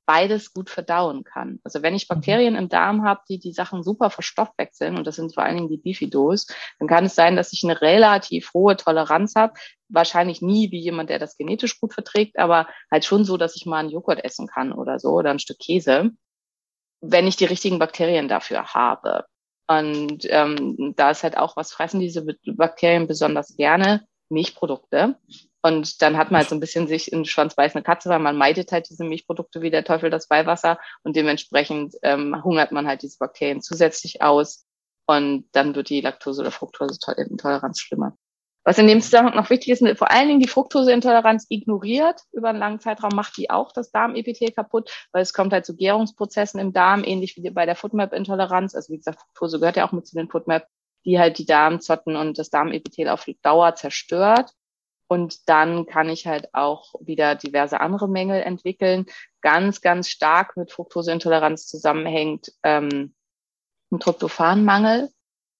Speaker 1: beides gut verdauen kann. Also wenn ich mhm. Bakterien im Darm habe, die die Sachen super verstoffwechseln, und das sind vor allen Dingen die Bifidos, dann kann es sein, dass ich eine relativ hohe Toleranz habe. Wahrscheinlich nie wie jemand, der das genetisch gut verträgt, aber halt schon so, dass ich mal einen Joghurt essen kann oder so oder ein Stück Käse, wenn ich die richtigen Bakterien dafür habe. Und ähm, da ist halt auch, was fressen diese Bakterien besonders gerne? Milchprodukte. Und dann hat man halt so ein bisschen sich in Schwanz beißende Katze, weil man meidet halt diese Milchprodukte wie der Teufel das Weihwasser und dementsprechend ähm, hungert man halt diese Bakterien zusätzlich aus und dann wird die Laktose- oder Fructoseintoleranz schlimmer. Was in dem Zusammenhang noch wichtig ist, vor allen Dingen die Fructoseintoleranz ignoriert über einen langen Zeitraum, macht die auch das Darmepithel kaputt, weil es kommt halt zu Gärungsprozessen im Darm, ähnlich wie bei der Foodmap-Intoleranz. Also wie gesagt, Fructose gehört ja auch mit zu den Foodmap, die halt die Darmzotten und das Darmepithel auf Dauer zerstört. Und dann kann ich halt auch wieder diverse andere Mängel entwickeln. Ganz, ganz stark mit Fructoseintoleranz zusammenhängt ähm, ein Tryptophanmangel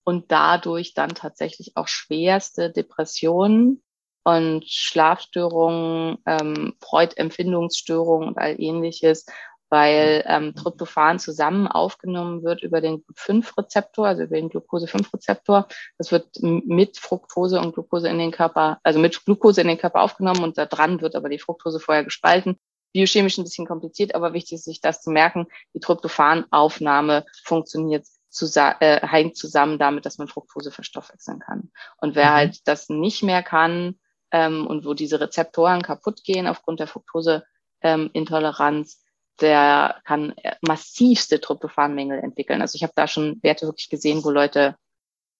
Speaker 1: und dadurch dann tatsächlich auch schwerste Depressionen und Schlafstörungen, ähm, Freudempfindungsstörungen und all ähnliches. Weil ähm, Tryptophan zusammen aufgenommen wird über den 5-Rezeptor, also über den Glucose-5-Rezeptor. Das wird mit Fructose und Glucose in den Körper, also mit Glucose in den Körper aufgenommen und da dran wird aber die Fructose vorher gespalten. Biochemisch ein bisschen kompliziert, aber wichtig ist sich das zu merken. Die Tryptophanaufnahme funktioniert zusammen, äh, hängt zusammen damit, dass man Fructose verstoffwechseln kann. Und wer mhm. halt das nicht mehr kann ähm, und wo diese Rezeptoren kaputt gehen aufgrund der Fructoseintoleranz, ähm, der kann massivste Tryptophanmängel entwickeln. Also ich habe da schon Werte wirklich gesehen, wo Leute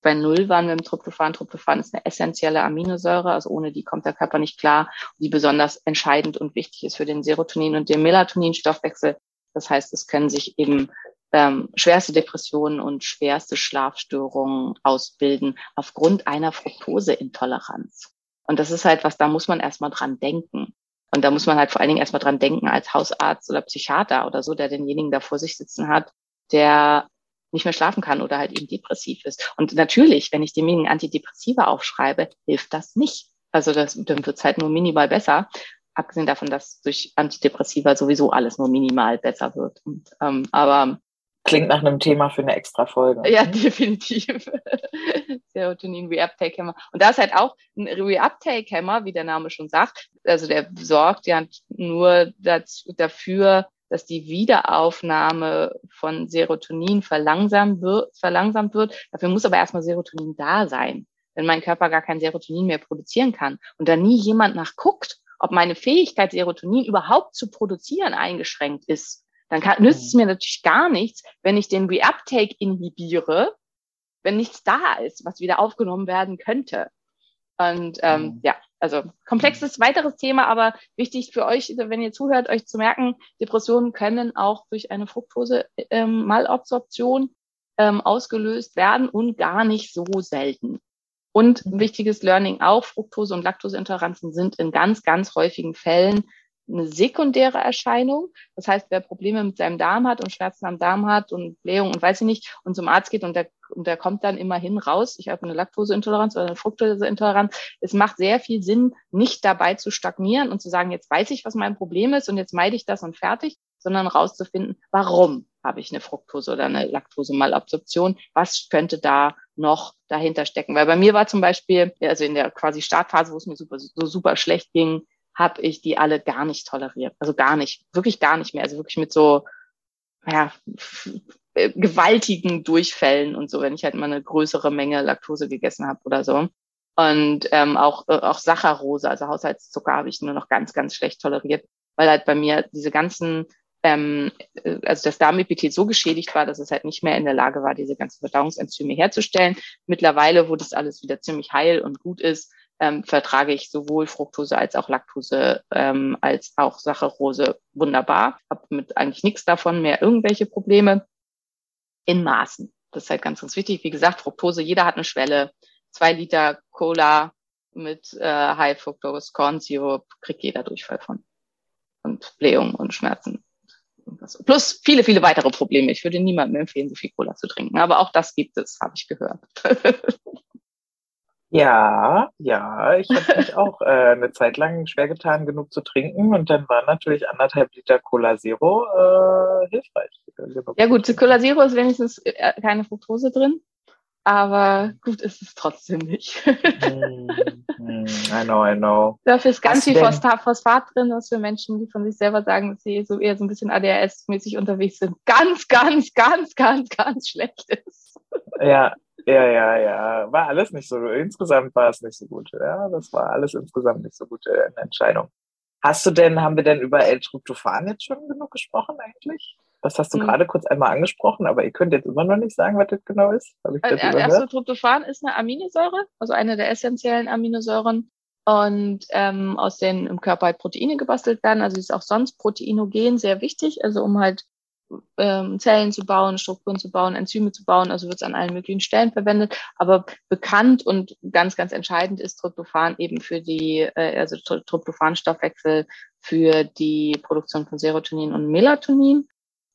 Speaker 1: bei Null waren mit dem Tryptophan. Tryptophan ist eine essentielle Aminosäure, also ohne die kommt der Körper nicht klar, die besonders entscheidend und wichtig ist für den Serotonin- und den Melatoninstoffwechsel. Das heißt, es können sich eben ähm, schwerste Depressionen und schwerste Schlafstörungen ausbilden aufgrund einer Fructoseintoleranz. Und das ist halt was, da muss man erstmal dran denken. Und da muss man halt vor allen Dingen erstmal dran denken als Hausarzt oder Psychiater oder so, der denjenigen da vor sich sitzen hat, der nicht mehr schlafen kann oder halt eben depressiv ist. Und natürlich, wenn ich demjenigen Antidepressiva aufschreibe, hilft das nicht. Also das, dann wird es halt nur minimal besser. Abgesehen davon, dass durch Antidepressiva sowieso alles nur minimal besser wird. Und, ähm, aber
Speaker 2: Klingt nach einem Thema für eine extra Folge.
Speaker 1: Ja, definitiv. Serotonin Reuptake Hammer. Und da ist halt auch ein Reuptake Hammer, wie der Name schon sagt. Also der sorgt ja nur dazu, dafür, dass die Wiederaufnahme von Serotonin verlangsamt wird, verlangsamt wird. Dafür muss aber erstmal Serotonin da sein. Wenn mein Körper gar kein Serotonin mehr produzieren kann und da nie jemand nachguckt, ob meine Fähigkeit, Serotonin überhaupt zu produzieren, eingeschränkt ist, dann kann, nützt es mhm. mir natürlich gar nichts, wenn ich den Reuptake inhibiere, wenn nichts da ist, was wieder aufgenommen werden könnte. Und ähm, mhm. ja, also komplexes weiteres Thema, aber wichtig für euch, wenn ihr zuhört, euch zu merken, Depressionen können auch durch eine Fructose-Malabsorption ähm, ausgelöst werden und gar nicht so selten. Und ein mhm. wichtiges Learning auch, Fructose- und Laktoseintoleranzen sind in ganz, ganz häufigen Fällen eine sekundäre Erscheinung. Das heißt, wer Probleme mit seinem Darm hat und Schmerzen am Darm hat und Blähung und weiß ich nicht und zum Arzt geht und der, und der kommt dann immerhin raus, ich habe eine Laktoseintoleranz oder eine Fructoseintoleranz. Es macht sehr viel Sinn, nicht dabei zu stagnieren und zu sagen, jetzt weiß ich, was mein Problem ist und jetzt meide ich das und fertig, sondern rauszufinden, warum habe ich eine Fructose oder eine Laktosemalabsorption? Was könnte da noch dahinter stecken? Weil bei mir war zum Beispiel, also in der quasi Startphase, wo es mir super, so super schlecht ging, habe ich die alle gar nicht toleriert. Also gar nicht, wirklich gar nicht mehr. Also wirklich mit so, ja, äh, gewaltigen Durchfällen und so, wenn ich halt mal eine größere Menge Laktose gegessen habe oder so. Und ähm, auch, äh, auch Saccharose, also Haushaltszucker, habe ich nur noch ganz, ganz schlecht toleriert, weil halt bei mir diese ganzen, ähm, äh, also das Darmepithel so geschädigt war, dass es halt nicht mehr in der Lage war, diese ganzen Verdauungsenzyme herzustellen. Mittlerweile, wo das alles wieder ziemlich heil und gut ist, ähm, vertrage ich sowohl Fructose als auch Laktose ähm, als auch Saccharose wunderbar. Habe mit eigentlich nichts davon mehr irgendwelche Probleme in Maßen. Das ist halt ganz, ganz wichtig. Wie gesagt, Fructose, jeder hat eine Schwelle. Zwei Liter Cola mit äh, High Fructose Corn Syrup kriegt jeder Durchfall von. Und Blähung und Schmerzen. Plus viele, viele weitere Probleme. Ich würde niemandem empfehlen, so viel Cola zu trinken. Aber auch das gibt es, habe ich gehört.
Speaker 2: Ja, ja, ich habe mich auch äh, eine Zeit lang schwer getan, genug zu trinken und dann war natürlich anderthalb Liter Cola Zero äh, hilfreich.
Speaker 1: Ja gut, Cola Zero ist wenigstens äh, keine Fructose drin, aber gut ist es trotzdem nicht.
Speaker 2: mm, mm, I know, I know.
Speaker 1: Dafür ist ganz viel Phosphat, Phosphat drin, was für Menschen, die von sich selber sagen, dass sie so eher so ein bisschen ADHS-mäßig unterwegs sind, ganz, ganz, ganz, ganz, ganz schlecht ist.
Speaker 2: Ja, ja, ja, ja. War alles nicht so, insgesamt war es nicht so gut. Ja, das war alles insgesamt nicht so gute äh, Entscheidung. Hast du denn, haben wir denn über L-Tryptophan jetzt schon genug gesprochen eigentlich? Das hast du mhm. gerade kurz einmal angesprochen, aber ihr könnt jetzt immer noch nicht sagen, was das genau ist.
Speaker 1: Habe ich das äh, also Tryptophan ist eine Aminosäure, also eine der essentiellen Aminosäuren und ähm, aus denen im Körper halt Proteine gebastelt werden. Also ist auch sonst proteinogen sehr wichtig, also um halt ähm, Zellen zu bauen, Strukturen zu bauen, Enzyme zu bauen. Also wird es an allen möglichen Stellen verwendet. Aber bekannt und ganz, ganz entscheidend ist Tryptophan eben für die, äh, also Tryptophan-Stoffwechsel für die Produktion von Serotonin und Melatonin.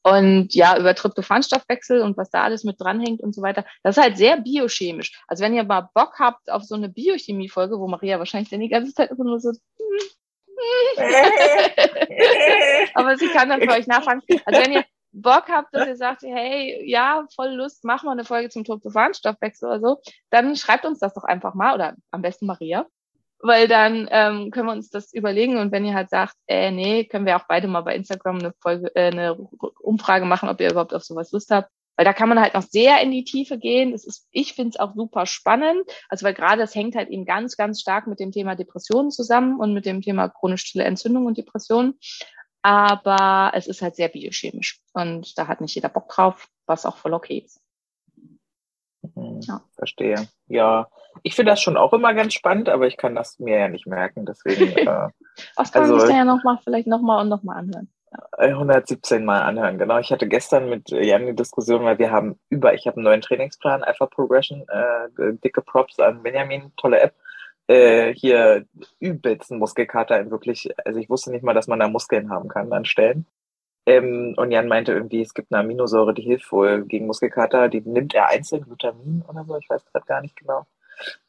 Speaker 1: Und ja, über Tryptophan-Stoffwechsel und was da alles mit dranhängt und so weiter. Das ist halt sehr biochemisch. Also wenn ihr mal Bock habt auf so eine Biochemie-Folge, wo Maria wahrscheinlich dann die ganze Zeit immer nur so, Aber sie kann dann für euch nachfragen. Also wenn ihr Bock habt, dass ihr sagt, hey, ja, voll Lust, machen wir eine Folge zum Tryptophanstoffwechsel oder so, dann schreibt uns das doch einfach mal oder am besten Maria. Weil dann ähm, können wir uns das überlegen und wenn ihr halt sagt, äh, nee, können wir auch beide mal bei Instagram eine Folge, äh, eine Umfrage machen, ob ihr überhaupt auf sowas Lust habt. Weil da kann man halt noch sehr in die Tiefe gehen. Das ist, ich finde es auch super spannend. Also weil gerade das hängt halt eben ganz, ganz stark mit dem Thema Depressionen zusammen und mit dem Thema chronisch stille Entzündung und Depressionen. Aber es ist halt sehr biochemisch. Und da hat nicht jeder Bock drauf, was auch voll okay ist.
Speaker 2: Mhm, ja. Verstehe. Ja, ich finde das schon auch immer ganz spannend, aber ich kann das mir ja nicht merken. Deswegen. Äh,
Speaker 1: was kann also, man sich da ja nochmal, vielleicht nochmal und nochmal anhören?
Speaker 2: 117 Mal anhören, genau. Ich hatte gestern mit Jan die Diskussion, weil wir haben über, ich habe einen neuen Trainingsplan, Alpha Progression, äh, dicke Props an Benjamin, tolle App. Äh, hier übelsten Muskelkater in wirklich, also ich wusste nicht mal, dass man da Muskeln haben kann an Stellen. Ähm, und Jan meinte irgendwie, es gibt eine Aminosäure, die hilft wohl gegen Muskelkater, die nimmt er einzeln, Glutamin oder so, ich weiß gerade gar nicht genau.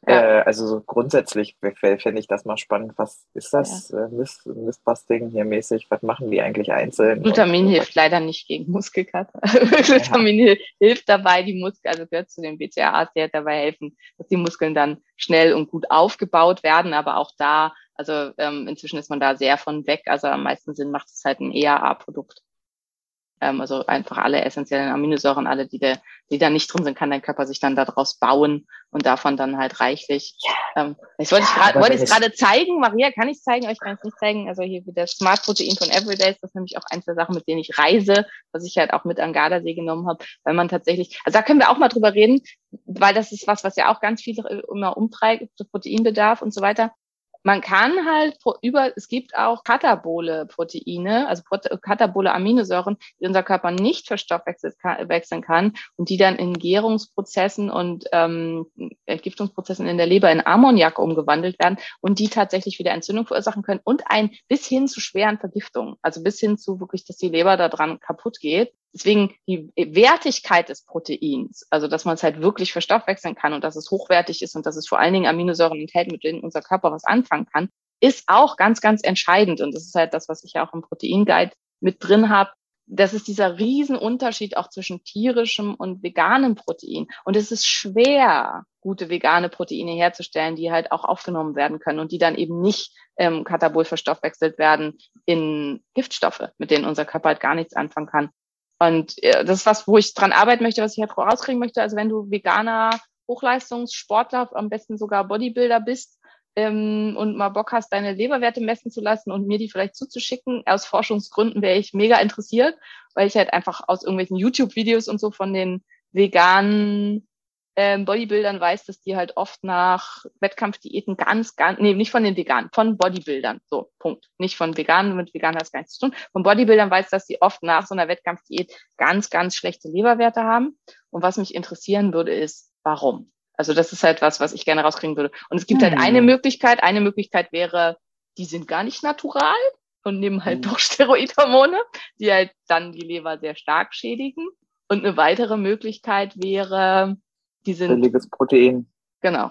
Speaker 2: Ja. Äh, also so grundsätzlich fände ich das mal spannend. Was ist das? Ja. Äh, Miss, Missbusting hier mäßig? Was machen die eigentlich einzeln?
Speaker 1: Glutamin und, hilft leider nicht gegen Muskelkater. Glutamin ja. hilft dabei, die Muskeln, also gehört zu den BCAAs, die halt dabei helfen, dass die Muskeln dann schnell und gut aufgebaut werden. Aber auch da, also ähm, inzwischen ist man da sehr von weg. Also am meisten Sinn macht es halt ein EAA-Produkt. Ähm, also einfach alle essentiellen Aminosäuren, alle, die, da, die da nicht drin sind, kann dein Körper sich dann daraus bauen und davon dann halt reichlich. Ja. Ähm, das wollte ja, ich gerade wollte ich gerade zeigen. Maria, kann ich zeigen? Ich kann es nicht zeigen. Also hier wieder Smart Protein von Everydays. Das ist nämlich auch eins der Sachen, mit denen ich reise, was ich halt auch mit an Gardasee genommen habe, weil man tatsächlich, also da können wir auch mal drüber reden, weil das ist was, was ja auch ganz viele immer umtreibt, Proteinbedarf und so weiter. Man kann halt über, es gibt auch katabole Proteine, also katabole Aminosäuren, die unser Körper nicht verstoffwechseln kann und die dann in Gärungsprozessen und ähm, Entgiftungsprozessen in der Leber in Ammoniak umgewandelt werden und die tatsächlich wieder Entzündung verursachen können und ein bis hin zu schweren Vergiftungen, also bis hin zu wirklich, dass die Leber daran kaputt geht. Deswegen die Wertigkeit des Proteins, also dass man es halt wirklich verstoffwechseln kann und dass es hochwertig ist und dass es vor allen Dingen Aminosäuren enthält, mit denen unser Körper was anfangen kann, ist auch ganz, ganz entscheidend. Und das ist halt das, was ich ja auch im Proteinguide mit drin habe. Das ist dieser Riesenunterschied auch zwischen tierischem und veganem Protein. Und es ist schwer, gute vegane Proteine herzustellen, die halt auch aufgenommen werden können und die dann eben nicht ähm, katabol verstoffwechselt werden in Giftstoffe, mit denen unser Körper halt gar nichts anfangen kann. Und äh, das ist was, wo ich dran arbeiten möchte, was ich halt rauskriegen möchte. Also wenn du veganer Hochleistungssportler, am besten sogar Bodybuilder bist ähm, und mal Bock hast, deine Leberwerte messen zu lassen und mir die vielleicht zuzuschicken, aus Forschungsgründen wäre ich mega interessiert, weil ich halt einfach aus irgendwelchen YouTube-Videos und so von den veganen ähm, Bodybuildern weiß, dass die halt oft nach Wettkampfdiäten ganz, ganz, nee, nicht von den Veganen, von Bodybuildern, so, Punkt. Nicht von Veganen, mit Veganen hat es gar nichts zu tun. Von Bodybuildern weiß, dass die oft nach so einer Wettkampfdiät ganz, ganz schlechte Leberwerte haben. Und was mich interessieren würde, ist, warum? Also das ist halt was, was ich gerne rauskriegen würde. Und es gibt halt hm. halt eine Möglichkeit. Eine Möglichkeit wäre, die sind gar nicht natural und nehmen halt hm. doch Steroidhormone, die halt dann die Leber sehr stark schädigen. Und eine weitere Möglichkeit wäre, die sind.
Speaker 2: Billiges Protein.
Speaker 1: Genau.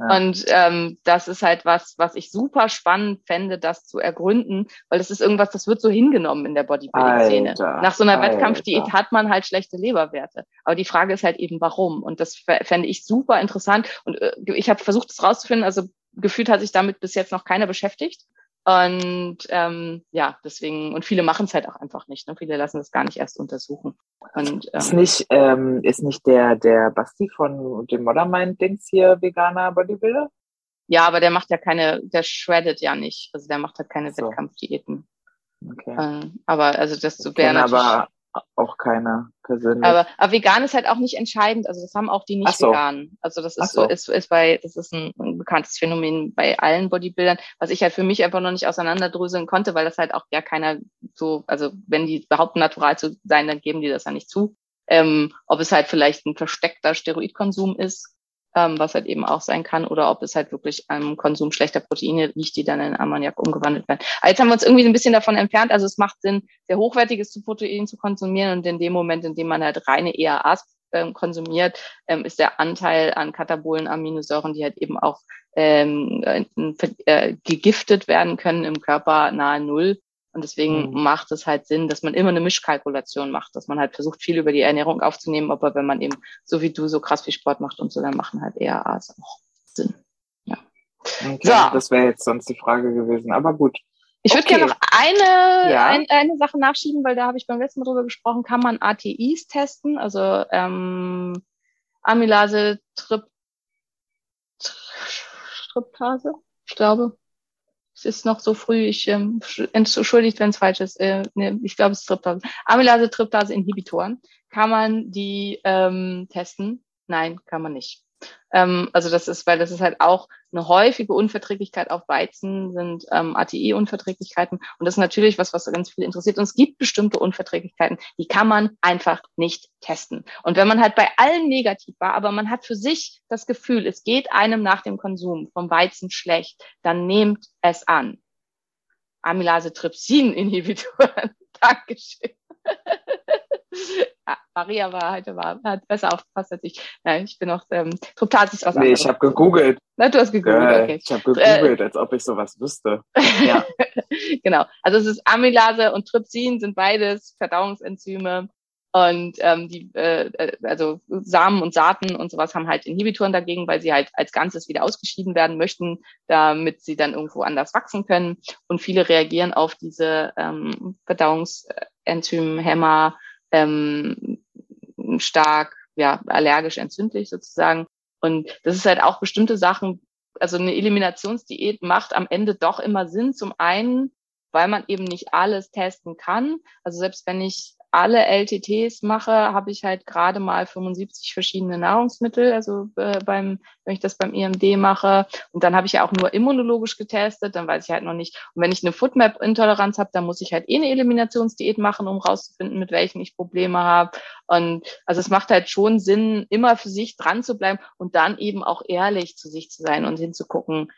Speaker 1: Ja. Und ähm, das ist halt was, was ich super spannend fände, das zu ergründen, weil das ist irgendwas, das wird so hingenommen in der Bodybuilding-Szene. Nach so einer. Wettkampfdiät hat man halt schlechte Leberwerte. Aber die Frage ist halt eben, warum? Und das fände ich super interessant. Und äh, ich habe versucht, das rauszufinden. Also gefühlt hat sich damit bis jetzt noch keiner beschäftigt. Und ähm, ja, deswegen, und viele machen es halt auch einfach nicht. Ne? Viele lassen es gar nicht erst untersuchen. Und,
Speaker 2: ähm, ist nicht, ähm, ist nicht der, der Basti von dem Modern-Mind-Dings hier veganer Bodybuilder?
Speaker 1: Ja, aber der macht ja keine, der shreddet ja nicht. Also der macht halt keine so. Wettkampfdiäten. Okay. Ähm, aber also das wäre
Speaker 2: natürlich. Aber auch keiner persönlich.
Speaker 1: Aber, aber vegan ist halt auch nicht entscheidend. Also das haben auch die nicht so. Also das ist so. ist, ist bei, das ist ein, ein, bekanntes Phänomen bei allen Bodybuildern, was ich halt für mich einfach noch nicht auseinanderdröseln konnte, weil das halt auch ja keiner so, also wenn die behaupten, natural zu sein, dann geben die das ja nicht zu. Ähm, ob es halt vielleicht ein versteckter Steroidkonsum ist ähm, was halt eben auch sein kann, oder ob es halt wirklich am Konsum schlechter Proteine liegt, die dann in Ammoniak umgewandelt werden. Aber jetzt haben wir uns irgendwie ein bisschen davon entfernt. Also es macht Sinn, sehr hochwertiges Protein zu konsumieren und in dem Moment, in dem man halt reine EAAs ähm, konsumiert, ähm, ist der Anteil an katabolen Aminosäuren, die halt eben auch ähm, äh, gegiftet werden können im Körper nahe Null. Und deswegen mhm. macht es halt Sinn, dass man immer eine Mischkalkulation macht, dass man halt versucht, viel über die Ernährung aufzunehmen, aber wenn man eben so wie du so krass viel Sport macht und so, dann machen halt eher A's auch Sinn. Ja.
Speaker 2: Okay, so. Das wäre jetzt sonst die Frage gewesen, aber gut.
Speaker 1: Ich würde okay. gerne noch eine, ja. ein, eine Sache nachschieben, weil da habe ich beim letzten Mal drüber gesprochen, kann man ATIs testen, also ähm, Amylase, Trip, Triptase, ich glaube. Es ist noch so früh, ich ähm, entschuldigt, wenn es falsch ist. Äh, ne, ich glaube, es ist Triptase. Amylase, Triptase, Inhibitoren. Kann man die ähm, testen? Nein, kann man nicht. Ähm, also das ist, weil das ist halt auch eine häufige Unverträglichkeit auf Weizen, sind ähm, ATI-Unverträglichkeiten. Und das ist natürlich was, was ganz viel interessiert. Und es gibt bestimmte Unverträglichkeiten, die kann man einfach nicht testen. Und wenn man halt bei allen negativ war, aber man hat für sich das Gefühl, es geht einem nach dem Konsum vom Weizen schlecht, dann nehmt es an. Amylase-Trypsin-Inhibitoren. Dankeschön. Maria war heute war, hat besser aufgepasst als ich. Nein, ich bin auch, ähm, Triptat ist was
Speaker 2: nee, anderes. Nee, ich habe gegoogelt.
Speaker 1: Na, du hast gegoogelt, äh, okay.
Speaker 2: Ich habe gegoogelt, äh, als ob ich sowas wüsste.
Speaker 1: Ja. genau. Also es ist Amylase und Trypsin sind beides Verdauungsenzyme. Und ähm, die, äh, äh, also Samen und Saaten und sowas haben halt Inhibitoren dagegen, weil sie halt als Ganzes wieder ausgeschieden werden möchten, damit sie dann irgendwo anders wachsen können. Und viele reagieren auf diese ähm, Verdauungsenzyme-Hämmer ähm, stark ja, allergisch entzündlich sozusagen. Und das ist halt auch bestimmte Sachen, also eine Eliminationsdiät macht am Ende doch immer Sinn. Zum einen, weil man eben nicht alles testen kann. Also selbst wenn ich alle LTTs mache, habe ich halt gerade mal 75 verschiedene Nahrungsmittel, also äh, beim, wenn ich das beim IMD mache. Und dann habe ich ja auch nur immunologisch getestet, dann weiß ich halt noch nicht. Und wenn ich eine Foodmap-Intoleranz habe, dann muss ich halt eh eine Eliminationsdiät machen, um rauszufinden, mit welchen ich Probleme habe. Und also es macht halt schon Sinn, immer für sich dran zu bleiben und dann eben auch ehrlich zu sich zu sein und hinzugucken,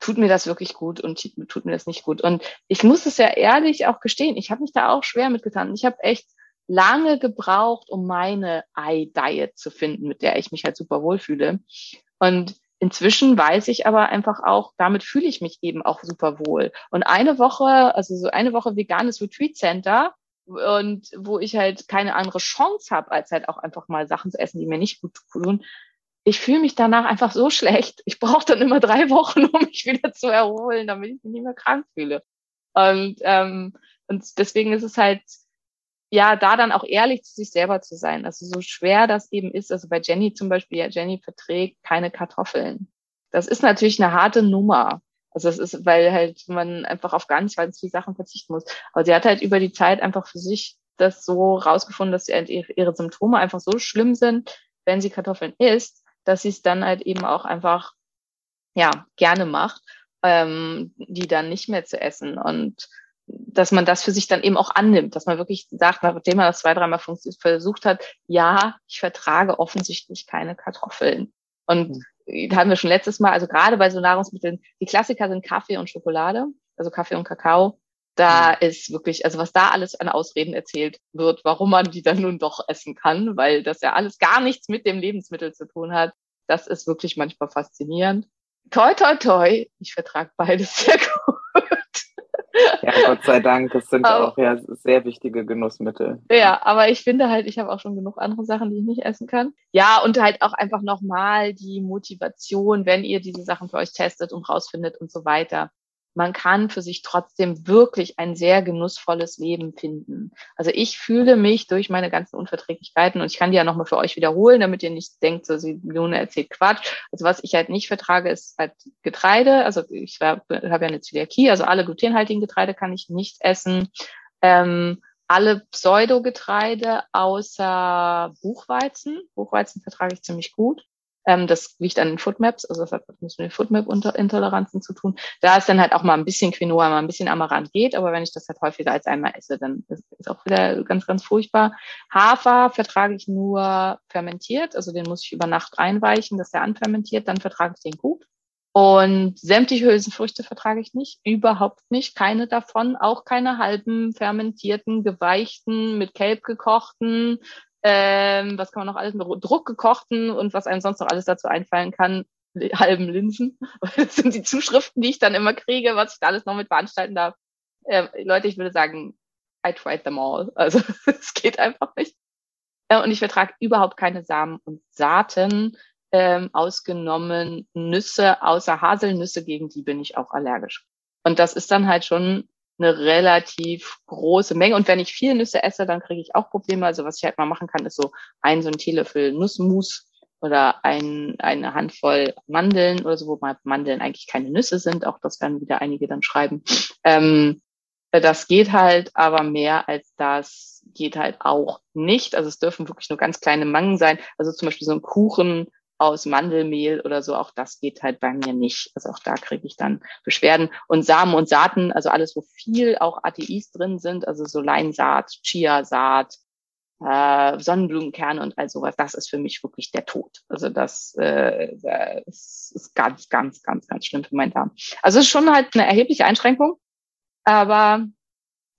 Speaker 1: tut mir das wirklich gut und tut mir das nicht gut. Und ich muss es ja ehrlich auch gestehen, ich habe mich da auch schwer mitgetan. Ich habe echt lange gebraucht, um meine Eye-Diet zu finden, mit der ich mich halt super wohlfühle. Und inzwischen weiß ich aber einfach auch, damit fühle ich mich eben auch super wohl. Und eine Woche, also so eine Woche veganes Retreat Center und wo ich halt keine andere Chance habe, als halt auch einfach mal Sachen zu essen, die mir nicht gut tun. Ich fühle mich danach einfach so schlecht. Ich brauche dann immer drei Wochen, um mich wieder zu erholen, damit ich mich nicht mehr krank fühle. Und, ähm, und deswegen ist es halt ja, da dann auch ehrlich zu sich selber zu sein. Also so schwer das eben ist, also bei Jenny zum Beispiel, ja, Jenny verträgt keine Kartoffeln. Das ist natürlich eine harte Nummer. Also das ist, weil halt man einfach auf ganz, ganz viele Sachen verzichten muss. Aber sie hat halt über die Zeit einfach für sich das so rausgefunden, dass halt ihre Symptome einfach so schlimm sind, wenn sie Kartoffeln isst, dass sie es dann halt eben auch einfach, ja, gerne macht, ähm, die dann nicht mehr zu essen. Und dass man das für sich dann eben auch annimmt, dass man wirklich sagt, nachdem man das zwei, dreimal versucht hat, ja, ich vertrage offensichtlich keine Kartoffeln. Und mhm. da haben wir schon letztes Mal, also gerade bei so Nahrungsmitteln, die Klassiker sind Kaffee und Schokolade, also Kaffee und Kakao. Da mhm. ist wirklich, also was da alles an Ausreden erzählt wird, warum man die dann nun doch essen kann, weil das ja alles gar nichts mit dem Lebensmittel zu tun hat. Das ist wirklich manchmal faszinierend. Toi, toi, toi. Ich vertrage beides sehr gut.
Speaker 2: Ja, Gott sei Dank, das sind aber, auch ja sehr wichtige Genussmittel.
Speaker 1: Ja, aber ich finde halt, ich habe auch schon genug andere Sachen, die ich nicht essen kann. Ja, und halt auch einfach nochmal die Motivation, wenn ihr diese Sachen für euch testet und rausfindet und so weiter man kann für sich trotzdem wirklich ein sehr genussvolles Leben finden. Also ich fühle mich durch meine ganzen Unverträglichkeiten und ich kann die ja nochmal für euch wiederholen, damit ihr nicht denkt, so sie Lune erzählt Quatsch. Also was ich halt nicht vertrage, ist halt Getreide. Also ich habe ja eine Zöliakie, also alle glutenhaltigen Getreide kann ich nicht essen. Ähm, alle Pseudogetreide außer Buchweizen. Buchweizen vertrage ich ziemlich gut. Ähm, das liegt an den Footmaps, also das hat mit den Footmap-Intoleranzen zu tun. Da ist dann halt auch mal ein bisschen Quinoa, mal ein bisschen Amaranth geht, aber wenn ich das halt häufiger als einmal esse, dann ist es auch wieder ganz, ganz furchtbar. Hafer vertrage ich nur fermentiert, also den muss ich über Nacht einweichen, dass der anfermentiert, dann vertrage ich den gut. Und sämtliche Hülsenfrüchte vertrage ich nicht, überhaupt nicht, keine davon, auch keine halben fermentierten, geweichten, mit Kelb gekochten, ähm, was kann man noch alles, druckgekochten und was einem sonst noch alles dazu einfallen kann, halben Linsen. Das sind die Zuschriften, die ich dann immer kriege, was ich da alles noch mit veranstalten darf. Ähm, Leute, ich würde sagen, I tried them all. Also es geht einfach nicht. Äh, und ich vertrage überhaupt keine Samen und Saaten, ähm, ausgenommen Nüsse, außer Haselnüsse, gegen die bin ich auch allergisch. Und das ist dann halt schon eine relativ große Menge. Und wenn ich viel Nüsse esse, dann kriege ich auch Probleme. Also was ich halt mal machen kann, ist so ein so ein Teelöffel Nussmus oder ein, eine Handvoll Mandeln oder so, wobei Mandeln eigentlich keine Nüsse sind. Auch das werden wieder einige dann schreiben. Ähm, das geht halt, aber mehr als das geht halt auch nicht. Also es dürfen wirklich nur ganz kleine Mengen sein. Also zum Beispiel so ein Kuchen aus Mandelmehl oder so, auch das geht halt bei mir nicht. Also auch da kriege ich dann Beschwerden. Und Samen und Saaten, also alles, wo viel auch ATIs drin sind, also so Leinsaat, Chiasaat, äh, Sonnenblumenkerne und all sowas, das ist für mich wirklich der Tod. Also das, äh, das ist ganz, ganz, ganz, ganz schlimm für meinen Darm. Also es ist schon halt eine erhebliche Einschränkung, aber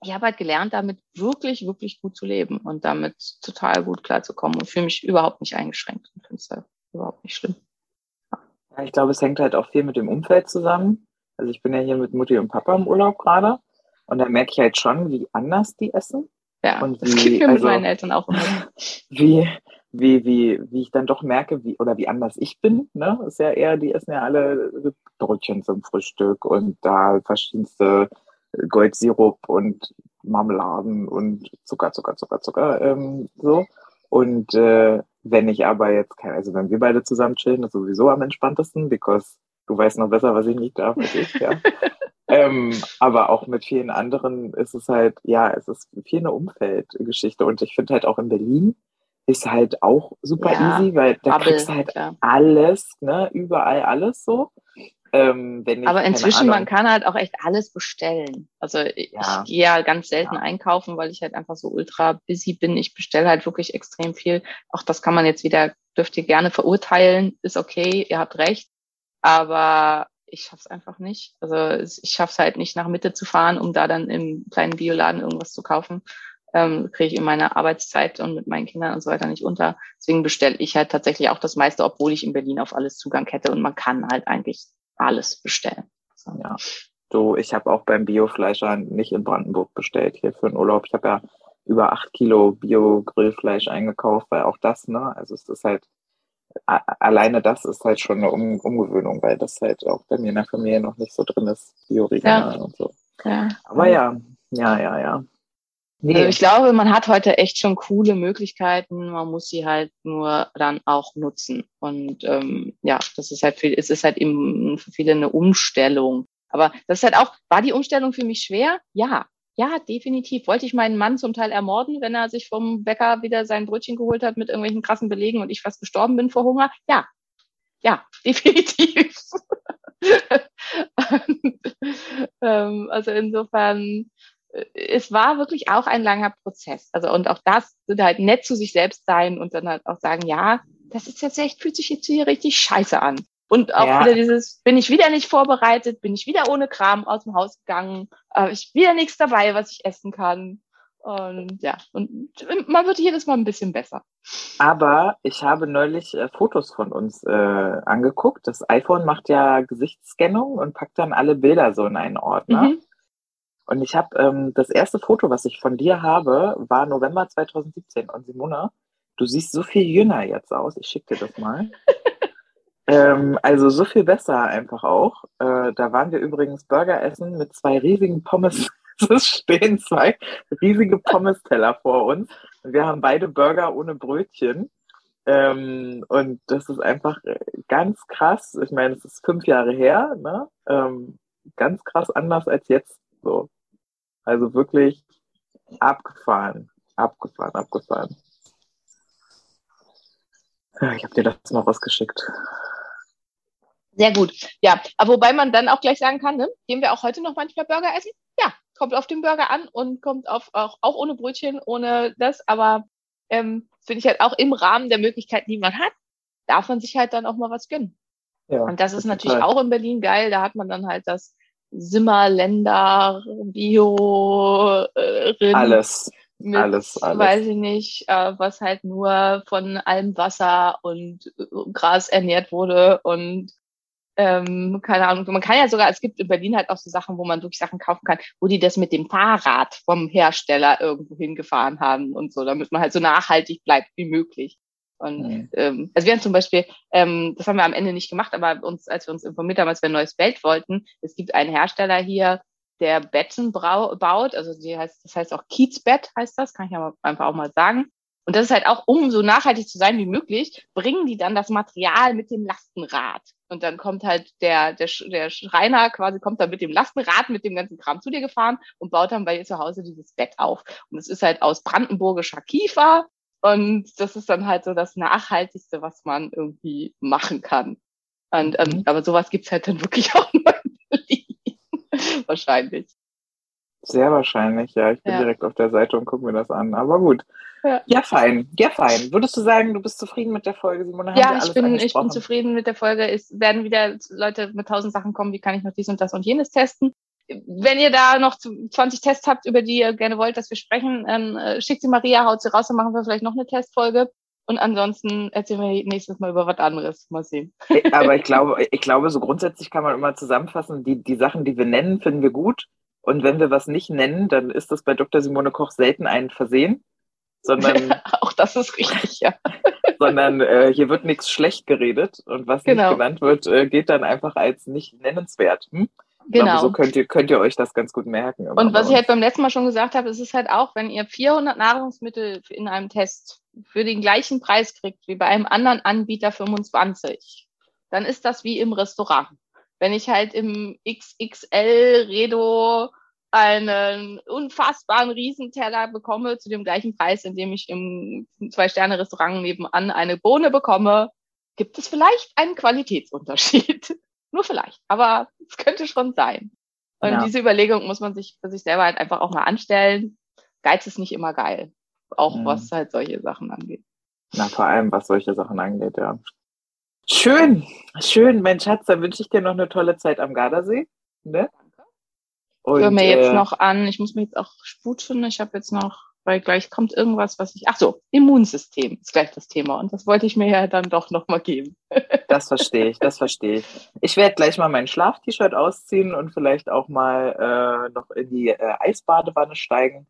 Speaker 1: ich habe halt gelernt, damit wirklich, wirklich gut zu leben und damit total gut klarzukommen und fühle mich überhaupt nicht eingeschränkt und finde es überhaupt nicht schlimm.
Speaker 2: Ja, ich glaube, es hängt halt auch viel mit dem Umfeld zusammen. Also ich bin ja hier mit Mutti und Papa im Urlaub gerade und da merke ich halt schon, wie anders die essen.
Speaker 1: Ja,
Speaker 2: und
Speaker 1: das
Speaker 2: wie,
Speaker 1: geht mir mit
Speaker 2: also,
Speaker 1: meinen Eltern auch immer.
Speaker 2: wie, wie, wie, wie ich dann doch merke, wie, oder wie anders ich bin, ne? Ist ja eher, die essen ja alle Brötchen zum Frühstück und da verschiedenste Goldsirup und Marmeladen und Zucker, Zucker, Zucker, Zucker, ähm, so. Und äh, wenn ich aber jetzt kein, also wenn wir beide zusammen chillen, ist sowieso am entspanntesten, because du weißt noch besser, was ich nicht darf als ich, ja. ähm, aber auch mit vielen anderen ist es halt, ja, es ist viel eine Umfeldgeschichte. Und ich finde halt auch in Berlin ist halt auch super
Speaker 1: Ja,
Speaker 2: easy, weil da
Speaker 1: Bubble,
Speaker 2: kriegst du halt
Speaker 1: klar.
Speaker 2: alles, ne, überall alles so. Ähm, ich,
Speaker 1: Aber inzwischen, man kann halt auch echt alles bestellen. Also ich,
Speaker 2: Ja.
Speaker 1: ich gehe ja ganz selten
Speaker 2: Ja.
Speaker 1: einkaufen, weil ich halt einfach so ultra busy bin. Ich bestelle halt wirklich extrem viel. Auch das kann man jetzt wieder, dürft ihr gerne verurteilen. Ist okay, ihr habt recht. Aber ich schaff's einfach nicht. Also ich schaff's halt nicht, nach Mitte zu fahren, um da dann im kleinen Bioladen irgendwas zu kaufen. Ähm, kriege ich in meiner Arbeitszeit und mit meinen Kindern und so weiter nicht unter. Deswegen bestelle ich halt tatsächlich auch das meiste, obwohl ich in Berlin auf alles Zugang hätte und man kann halt eigentlich alles bestellen. So.
Speaker 2: Ja. Du, ich habe auch beim Biofleischer nicht in Brandenburg bestellt hier für den Urlaub. Ich habe ja über acht Kilo Bio-Grillfleisch eingekauft, weil auch das, ne, also es ist halt, alleine das ist halt schon eine um Umgewöhnung, weil das halt auch bei mir in der Familie noch nicht so drin ist, Bio-Regional und so.
Speaker 1: Ja.
Speaker 2: Aber ja, ja, ja, ja. Nee,
Speaker 1: Also ich glaube, man hat heute echt schon coole Möglichkeiten. Man muss sie halt nur dann auch nutzen. Und ähm, ja, das ist halt viel, es ist halt eben für viele eine Umstellung. Aber das ist halt auch, war die Umstellung für mich schwer? Ja. Ja, definitiv. Wollte ich meinen Mann zum Teil ermorden, wenn er sich vom Bäcker wieder sein Brötchen geholt hat mit irgendwelchen krassen Belegen und ich fast gestorben bin vor Hunger? Ja. Ja, definitiv. ähm, also insofern, es war wirklich auch ein langer Prozess. Also und auch das sind halt nett zu sich selbst sein und dann halt auch sagen, ja, das ist jetzt echt, fühlt sich jetzt hier richtig scheiße an. Und auch
Speaker 2: Ja.
Speaker 1: wieder dieses, bin ich wieder nicht vorbereitet, bin ich wieder ohne Kram aus dem Haus gegangen, äh, ich wieder nichts dabei, was ich essen kann. Und ja, und man wird jedes Mal ein bisschen besser.
Speaker 2: Aber ich habe neulich äh, Fotos von uns äh, angeguckt. Das iPhone macht ja Gesichtsscannung und packt dann alle Bilder so in einen Ordner.
Speaker 1: Mhm.
Speaker 2: Und ich habe ähm, das erste Foto, was ich von dir habe, war November 2017. Und Simona, du siehst so viel jünger jetzt aus. Ich schicke dir das mal. ähm, also so viel besser einfach auch. Äh, da waren wir übrigens Burger essen mit zwei riesigen Pommes. Es stehen zwei riesige Pommes-Teller vor uns. Und wir haben beide Burger ohne Brötchen. Ähm, und das ist einfach äh, ganz krass. Ich meine, es ist fünf Jahre her, ne? Ähm, ganz krass anders als jetzt. So. Also wirklich abgefahren, abgefahren, abgefahren. Ja, Ich habe dir das mal rausgeschickt.
Speaker 1: Sehr gut. Ja, aber wobei man dann auch gleich sagen kann, ne, gehen wir auch heute noch manchmal Burger essen? Ja, kommt auf den Burger an und kommt auf auch, auch ohne Brötchen, ohne das, aber ähm, finde ich halt auch im Rahmen der Möglichkeiten, die man hat, darf man sich halt dann auch mal was gönnen.
Speaker 2: Ja,
Speaker 1: Und das ist natürlich
Speaker 2: total.
Speaker 1: auch in Berlin geil. Da hat man dann halt das Simmerländer Bio äh, Rind
Speaker 2: alles. mit, alles, alles.
Speaker 1: weiß ich nicht, äh, was halt nur von allem Wasser und äh, Gras ernährt wurde und ähm, keine Ahnung, man kann ja sogar, es gibt in Berlin halt auch so Sachen, wo man wirklich Sachen kaufen kann, wo die das mit dem Fahrrad vom Hersteller irgendwo hingefahren haben und so, damit man halt so nachhaltig bleibt wie möglich. Und mhm. ähm, also wir haben zum Beispiel, ähm, das haben wir am Ende nicht gemacht, aber uns, als wir uns informiert haben, als wir ein neues Bild wollten, es gibt einen Hersteller hier, der Betten baut, also die heißt, das heißt auch Kiezbett heißt das, kann ich aber einfach auch mal sagen. Und das ist halt auch, um so nachhaltig zu sein wie möglich, bringen die dann das Material mit dem Lastenrad. Und dann kommt halt der, der, der Schreiner quasi, kommt dann mit dem Lastenrad, mit dem ganzen Kram zu dir gefahren und baut dann bei dir zu Hause dieses Bett auf. Und es ist halt aus brandenburgischer Kiefer. Und das ist dann halt so das Nachhaltigste, was man irgendwie machen kann. Und, ähm, mhm. aber sowas gibt's halt dann wirklich auch nur in Berlin. wahrscheinlich.
Speaker 2: Sehr wahrscheinlich, ja. Ich bin ja. direkt auf der Seite und gucke mir das an. Aber gut. Ja. ja. fein. Ja, fein. Würdest du sagen, du bist zufrieden mit der Folge,
Speaker 1: Simone? Ja, ich bin, ich bin zufrieden mit der Folge. Es werden wieder Leute mit tausend Sachen kommen, wie kann ich noch dies und das und jenes testen. Wenn ihr da noch 20 Tests habt, über die ihr gerne wollt, dass wir sprechen, ähm, schickt sie Maria, haut sie raus, dann machen wir vielleicht noch eine Testfolge. Und ansonsten erzählen wir nächstes Mal über was anderes. Mal sehen.
Speaker 2: Aber ich glaube, ich glaube, so grundsätzlich kann man immer zusammenfassen, die, die Sachen, die wir nennen, finden wir gut. Und wenn wir was nicht nennen, dann ist das bei Dr. Simone Koch selten ein Versehen, sondern.
Speaker 1: Auch das ist richtig, ja.
Speaker 2: sondern äh, hier wird nichts schlecht geredet und was genau. nicht genannt wird, äh, geht dann einfach als nicht nennenswert. Hm? Genau. Glaube, so könnt ihr, könnt ihr euch das ganz gut merken.
Speaker 1: Und was ich halt beim letzten Mal schon gesagt habe, ist es halt auch, wenn ihr 400 Nahrungsmittel in einem Test für den gleichen Preis kriegt wie bei einem anderen Anbieter 25, dann ist das wie im Restaurant. Wenn ich halt im XXL Redo einen unfassbaren Riesenteller bekomme zu dem gleichen Preis, indem ich im Zwei-Sterne-Restaurant nebenan eine Bohne bekomme, gibt es vielleicht einen Qualitätsunterschied. Nur vielleicht, aber es könnte schon sein. Und ja. diese Überlegung muss man sich für sich selber halt einfach auch mal anstellen. Geiz ist nicht immer geil. Auch mhm. was halt solche Sachen angeht.
Speaker 2: Na, vor allem was solche Sachen angeht, ja. Schön, schön, mein Schatz, dann wünsche ich dir noch eine tolle Zeit am Gardasee. Ne?
Speaker 1: Danke. Und, ich höre mir jetzt äh, noch an, ich muss mir jetzt auch sputen. Ich habe jetzt noch weil gleich kommt irgendwas, was ich, ach so, Immunsystem ist gleich das Thema und das wollte ich mir ja dann doch nochmal geben.
Speaker 2: Das verstehe ich, das verstehe ich. Ich werde gleich mal mein Schlaf-T-Shirt ausziehen und vielleicht auch mal äh, noch in die äh, Eisbadewanne steigen.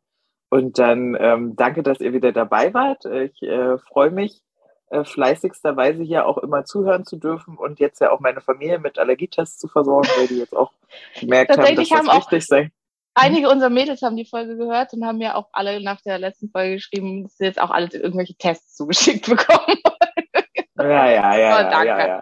Speaker 2: Und dann ähm, danke, dass ihr wieder dabei wart. Ich äh, freue mich, äh, fleißigsterweise hier auch immer zuhören zu dürfen und jetzt ja auch meine Familie mit Allergietests zu versorgen, weil die jetzt auch gemerkt haben, dass das wichtig sei
Speaker 1: einige unserer Mädels haben die Folge gehört und haben mir auch alle nach der letzten Folge geschrieben, dass sie jetzt auch alle irgendwelche Tests zugeschickt bekommen.
Speaker 2: ja, ja, ja, oh, danke. ja, ja.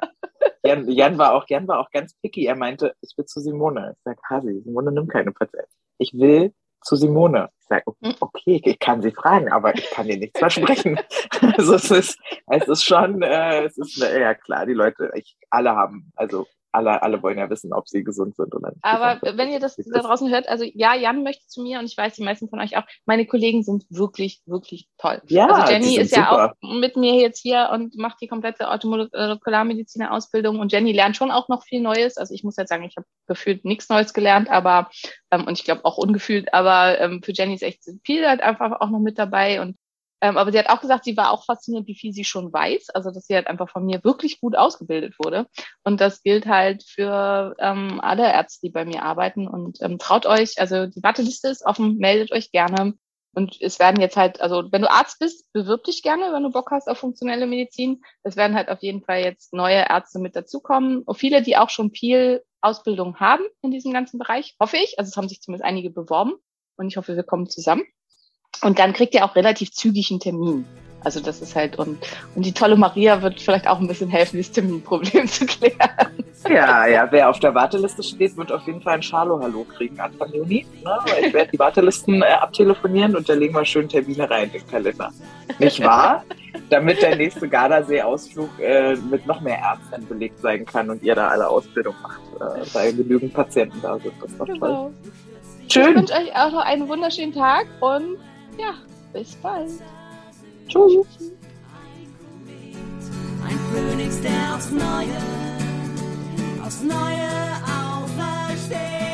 Speaker 2: Jan, Jan, war auch, Jan war auch ganz picky. Er meinte, ich will zu Simone. Ich sage, Hasi, Simone nimmt keine Patienten. Ich will zu Simone. Ich sage, hm. okay, ich kann sie fragen, aber ich kann dir nichts versprechen. also es ist, es ist schon, äh, es ist, ja klar, die Leute, ich, alle haben, also alle, alle wollen ja wissen, ob sie gesund sind oder nicht.
Speaker 1: Aber wenn ihr das da draußen hört, also ja, Jan möchte zu mir und ich weiß, die meisten von euch auch, meine Kollegen sind wirklich, wirklich toll. Ja, also Jenny ist ja auch mit mir jetzt hier und macht die komplette Automolekulärmediziner-Ausbildung und Jenny lernt schon auch noch viel Neues. Also ich muss jetzt sagen, ich habe gefühlt nichts Neues gelernt, aber ähm, und ich glaube auch ungefühlt, aber ähm, für Jenny ist echt viel halt einfach auch noch mit dabei und ähm, aber sie hat auch gesagt, sie war auch fasziniert, wie viel sie schon weiß. Also, dass sie halt einfach von mir wirklich gut ausgebildet wurde. Und das gilt halt für ähm, alle Ärzte, die bei mir arbeiten. Und ähm, traut euch, also die Warteliste ist offen, meldet euch gerne. Und es werden jetzt halt, also wenn du Arzt bist, bewirb dich gerne, wenn du Bock hast auf funktionelle Medizin. Es werden halt auf jeden Fall jetzt neue Ärzte mit dazukommen. Und viele, die auch schon viel Ausbildung haben in diesem ganzen Bereich, hoffe ich. Also es haben sich zumindest einige beworben. Und ich hoffe, wir kommen zusammen. Und dann kriegt ihr auch relativ zügig einen Termin. Also das ist halt, und, und die tolle Maria wird vielleicht auch ein bisschen helfen, das Terminproblem zu klären.
Speaker 2: Ja, ja, wer auf der Warteliste steht, wird auf jeden Fall ein Schalo-Hallo kriegen Anfang Juni. Ne? Ich werde die Wartelisten äh, abtelefonieren und da legen wir schön Termine rein in den Kalender. Nicht wahr? Damit der nächste Gardasee-Ausflug äh, mit noch mehr Ärzten belegt sein kann und ihr da alle Ausbildung macht, äh, weil genügend Patienten da sind. Das ist doch genau. toll.
Speaker 1: Schön. Ich wünsche euch auch noch einen wunderschönen Tag und ja, bis bald.
Speaker 2: Tschüss.
Speaker 4: Ein Phönix, der aufs Neue, aufs Neue aufersteht.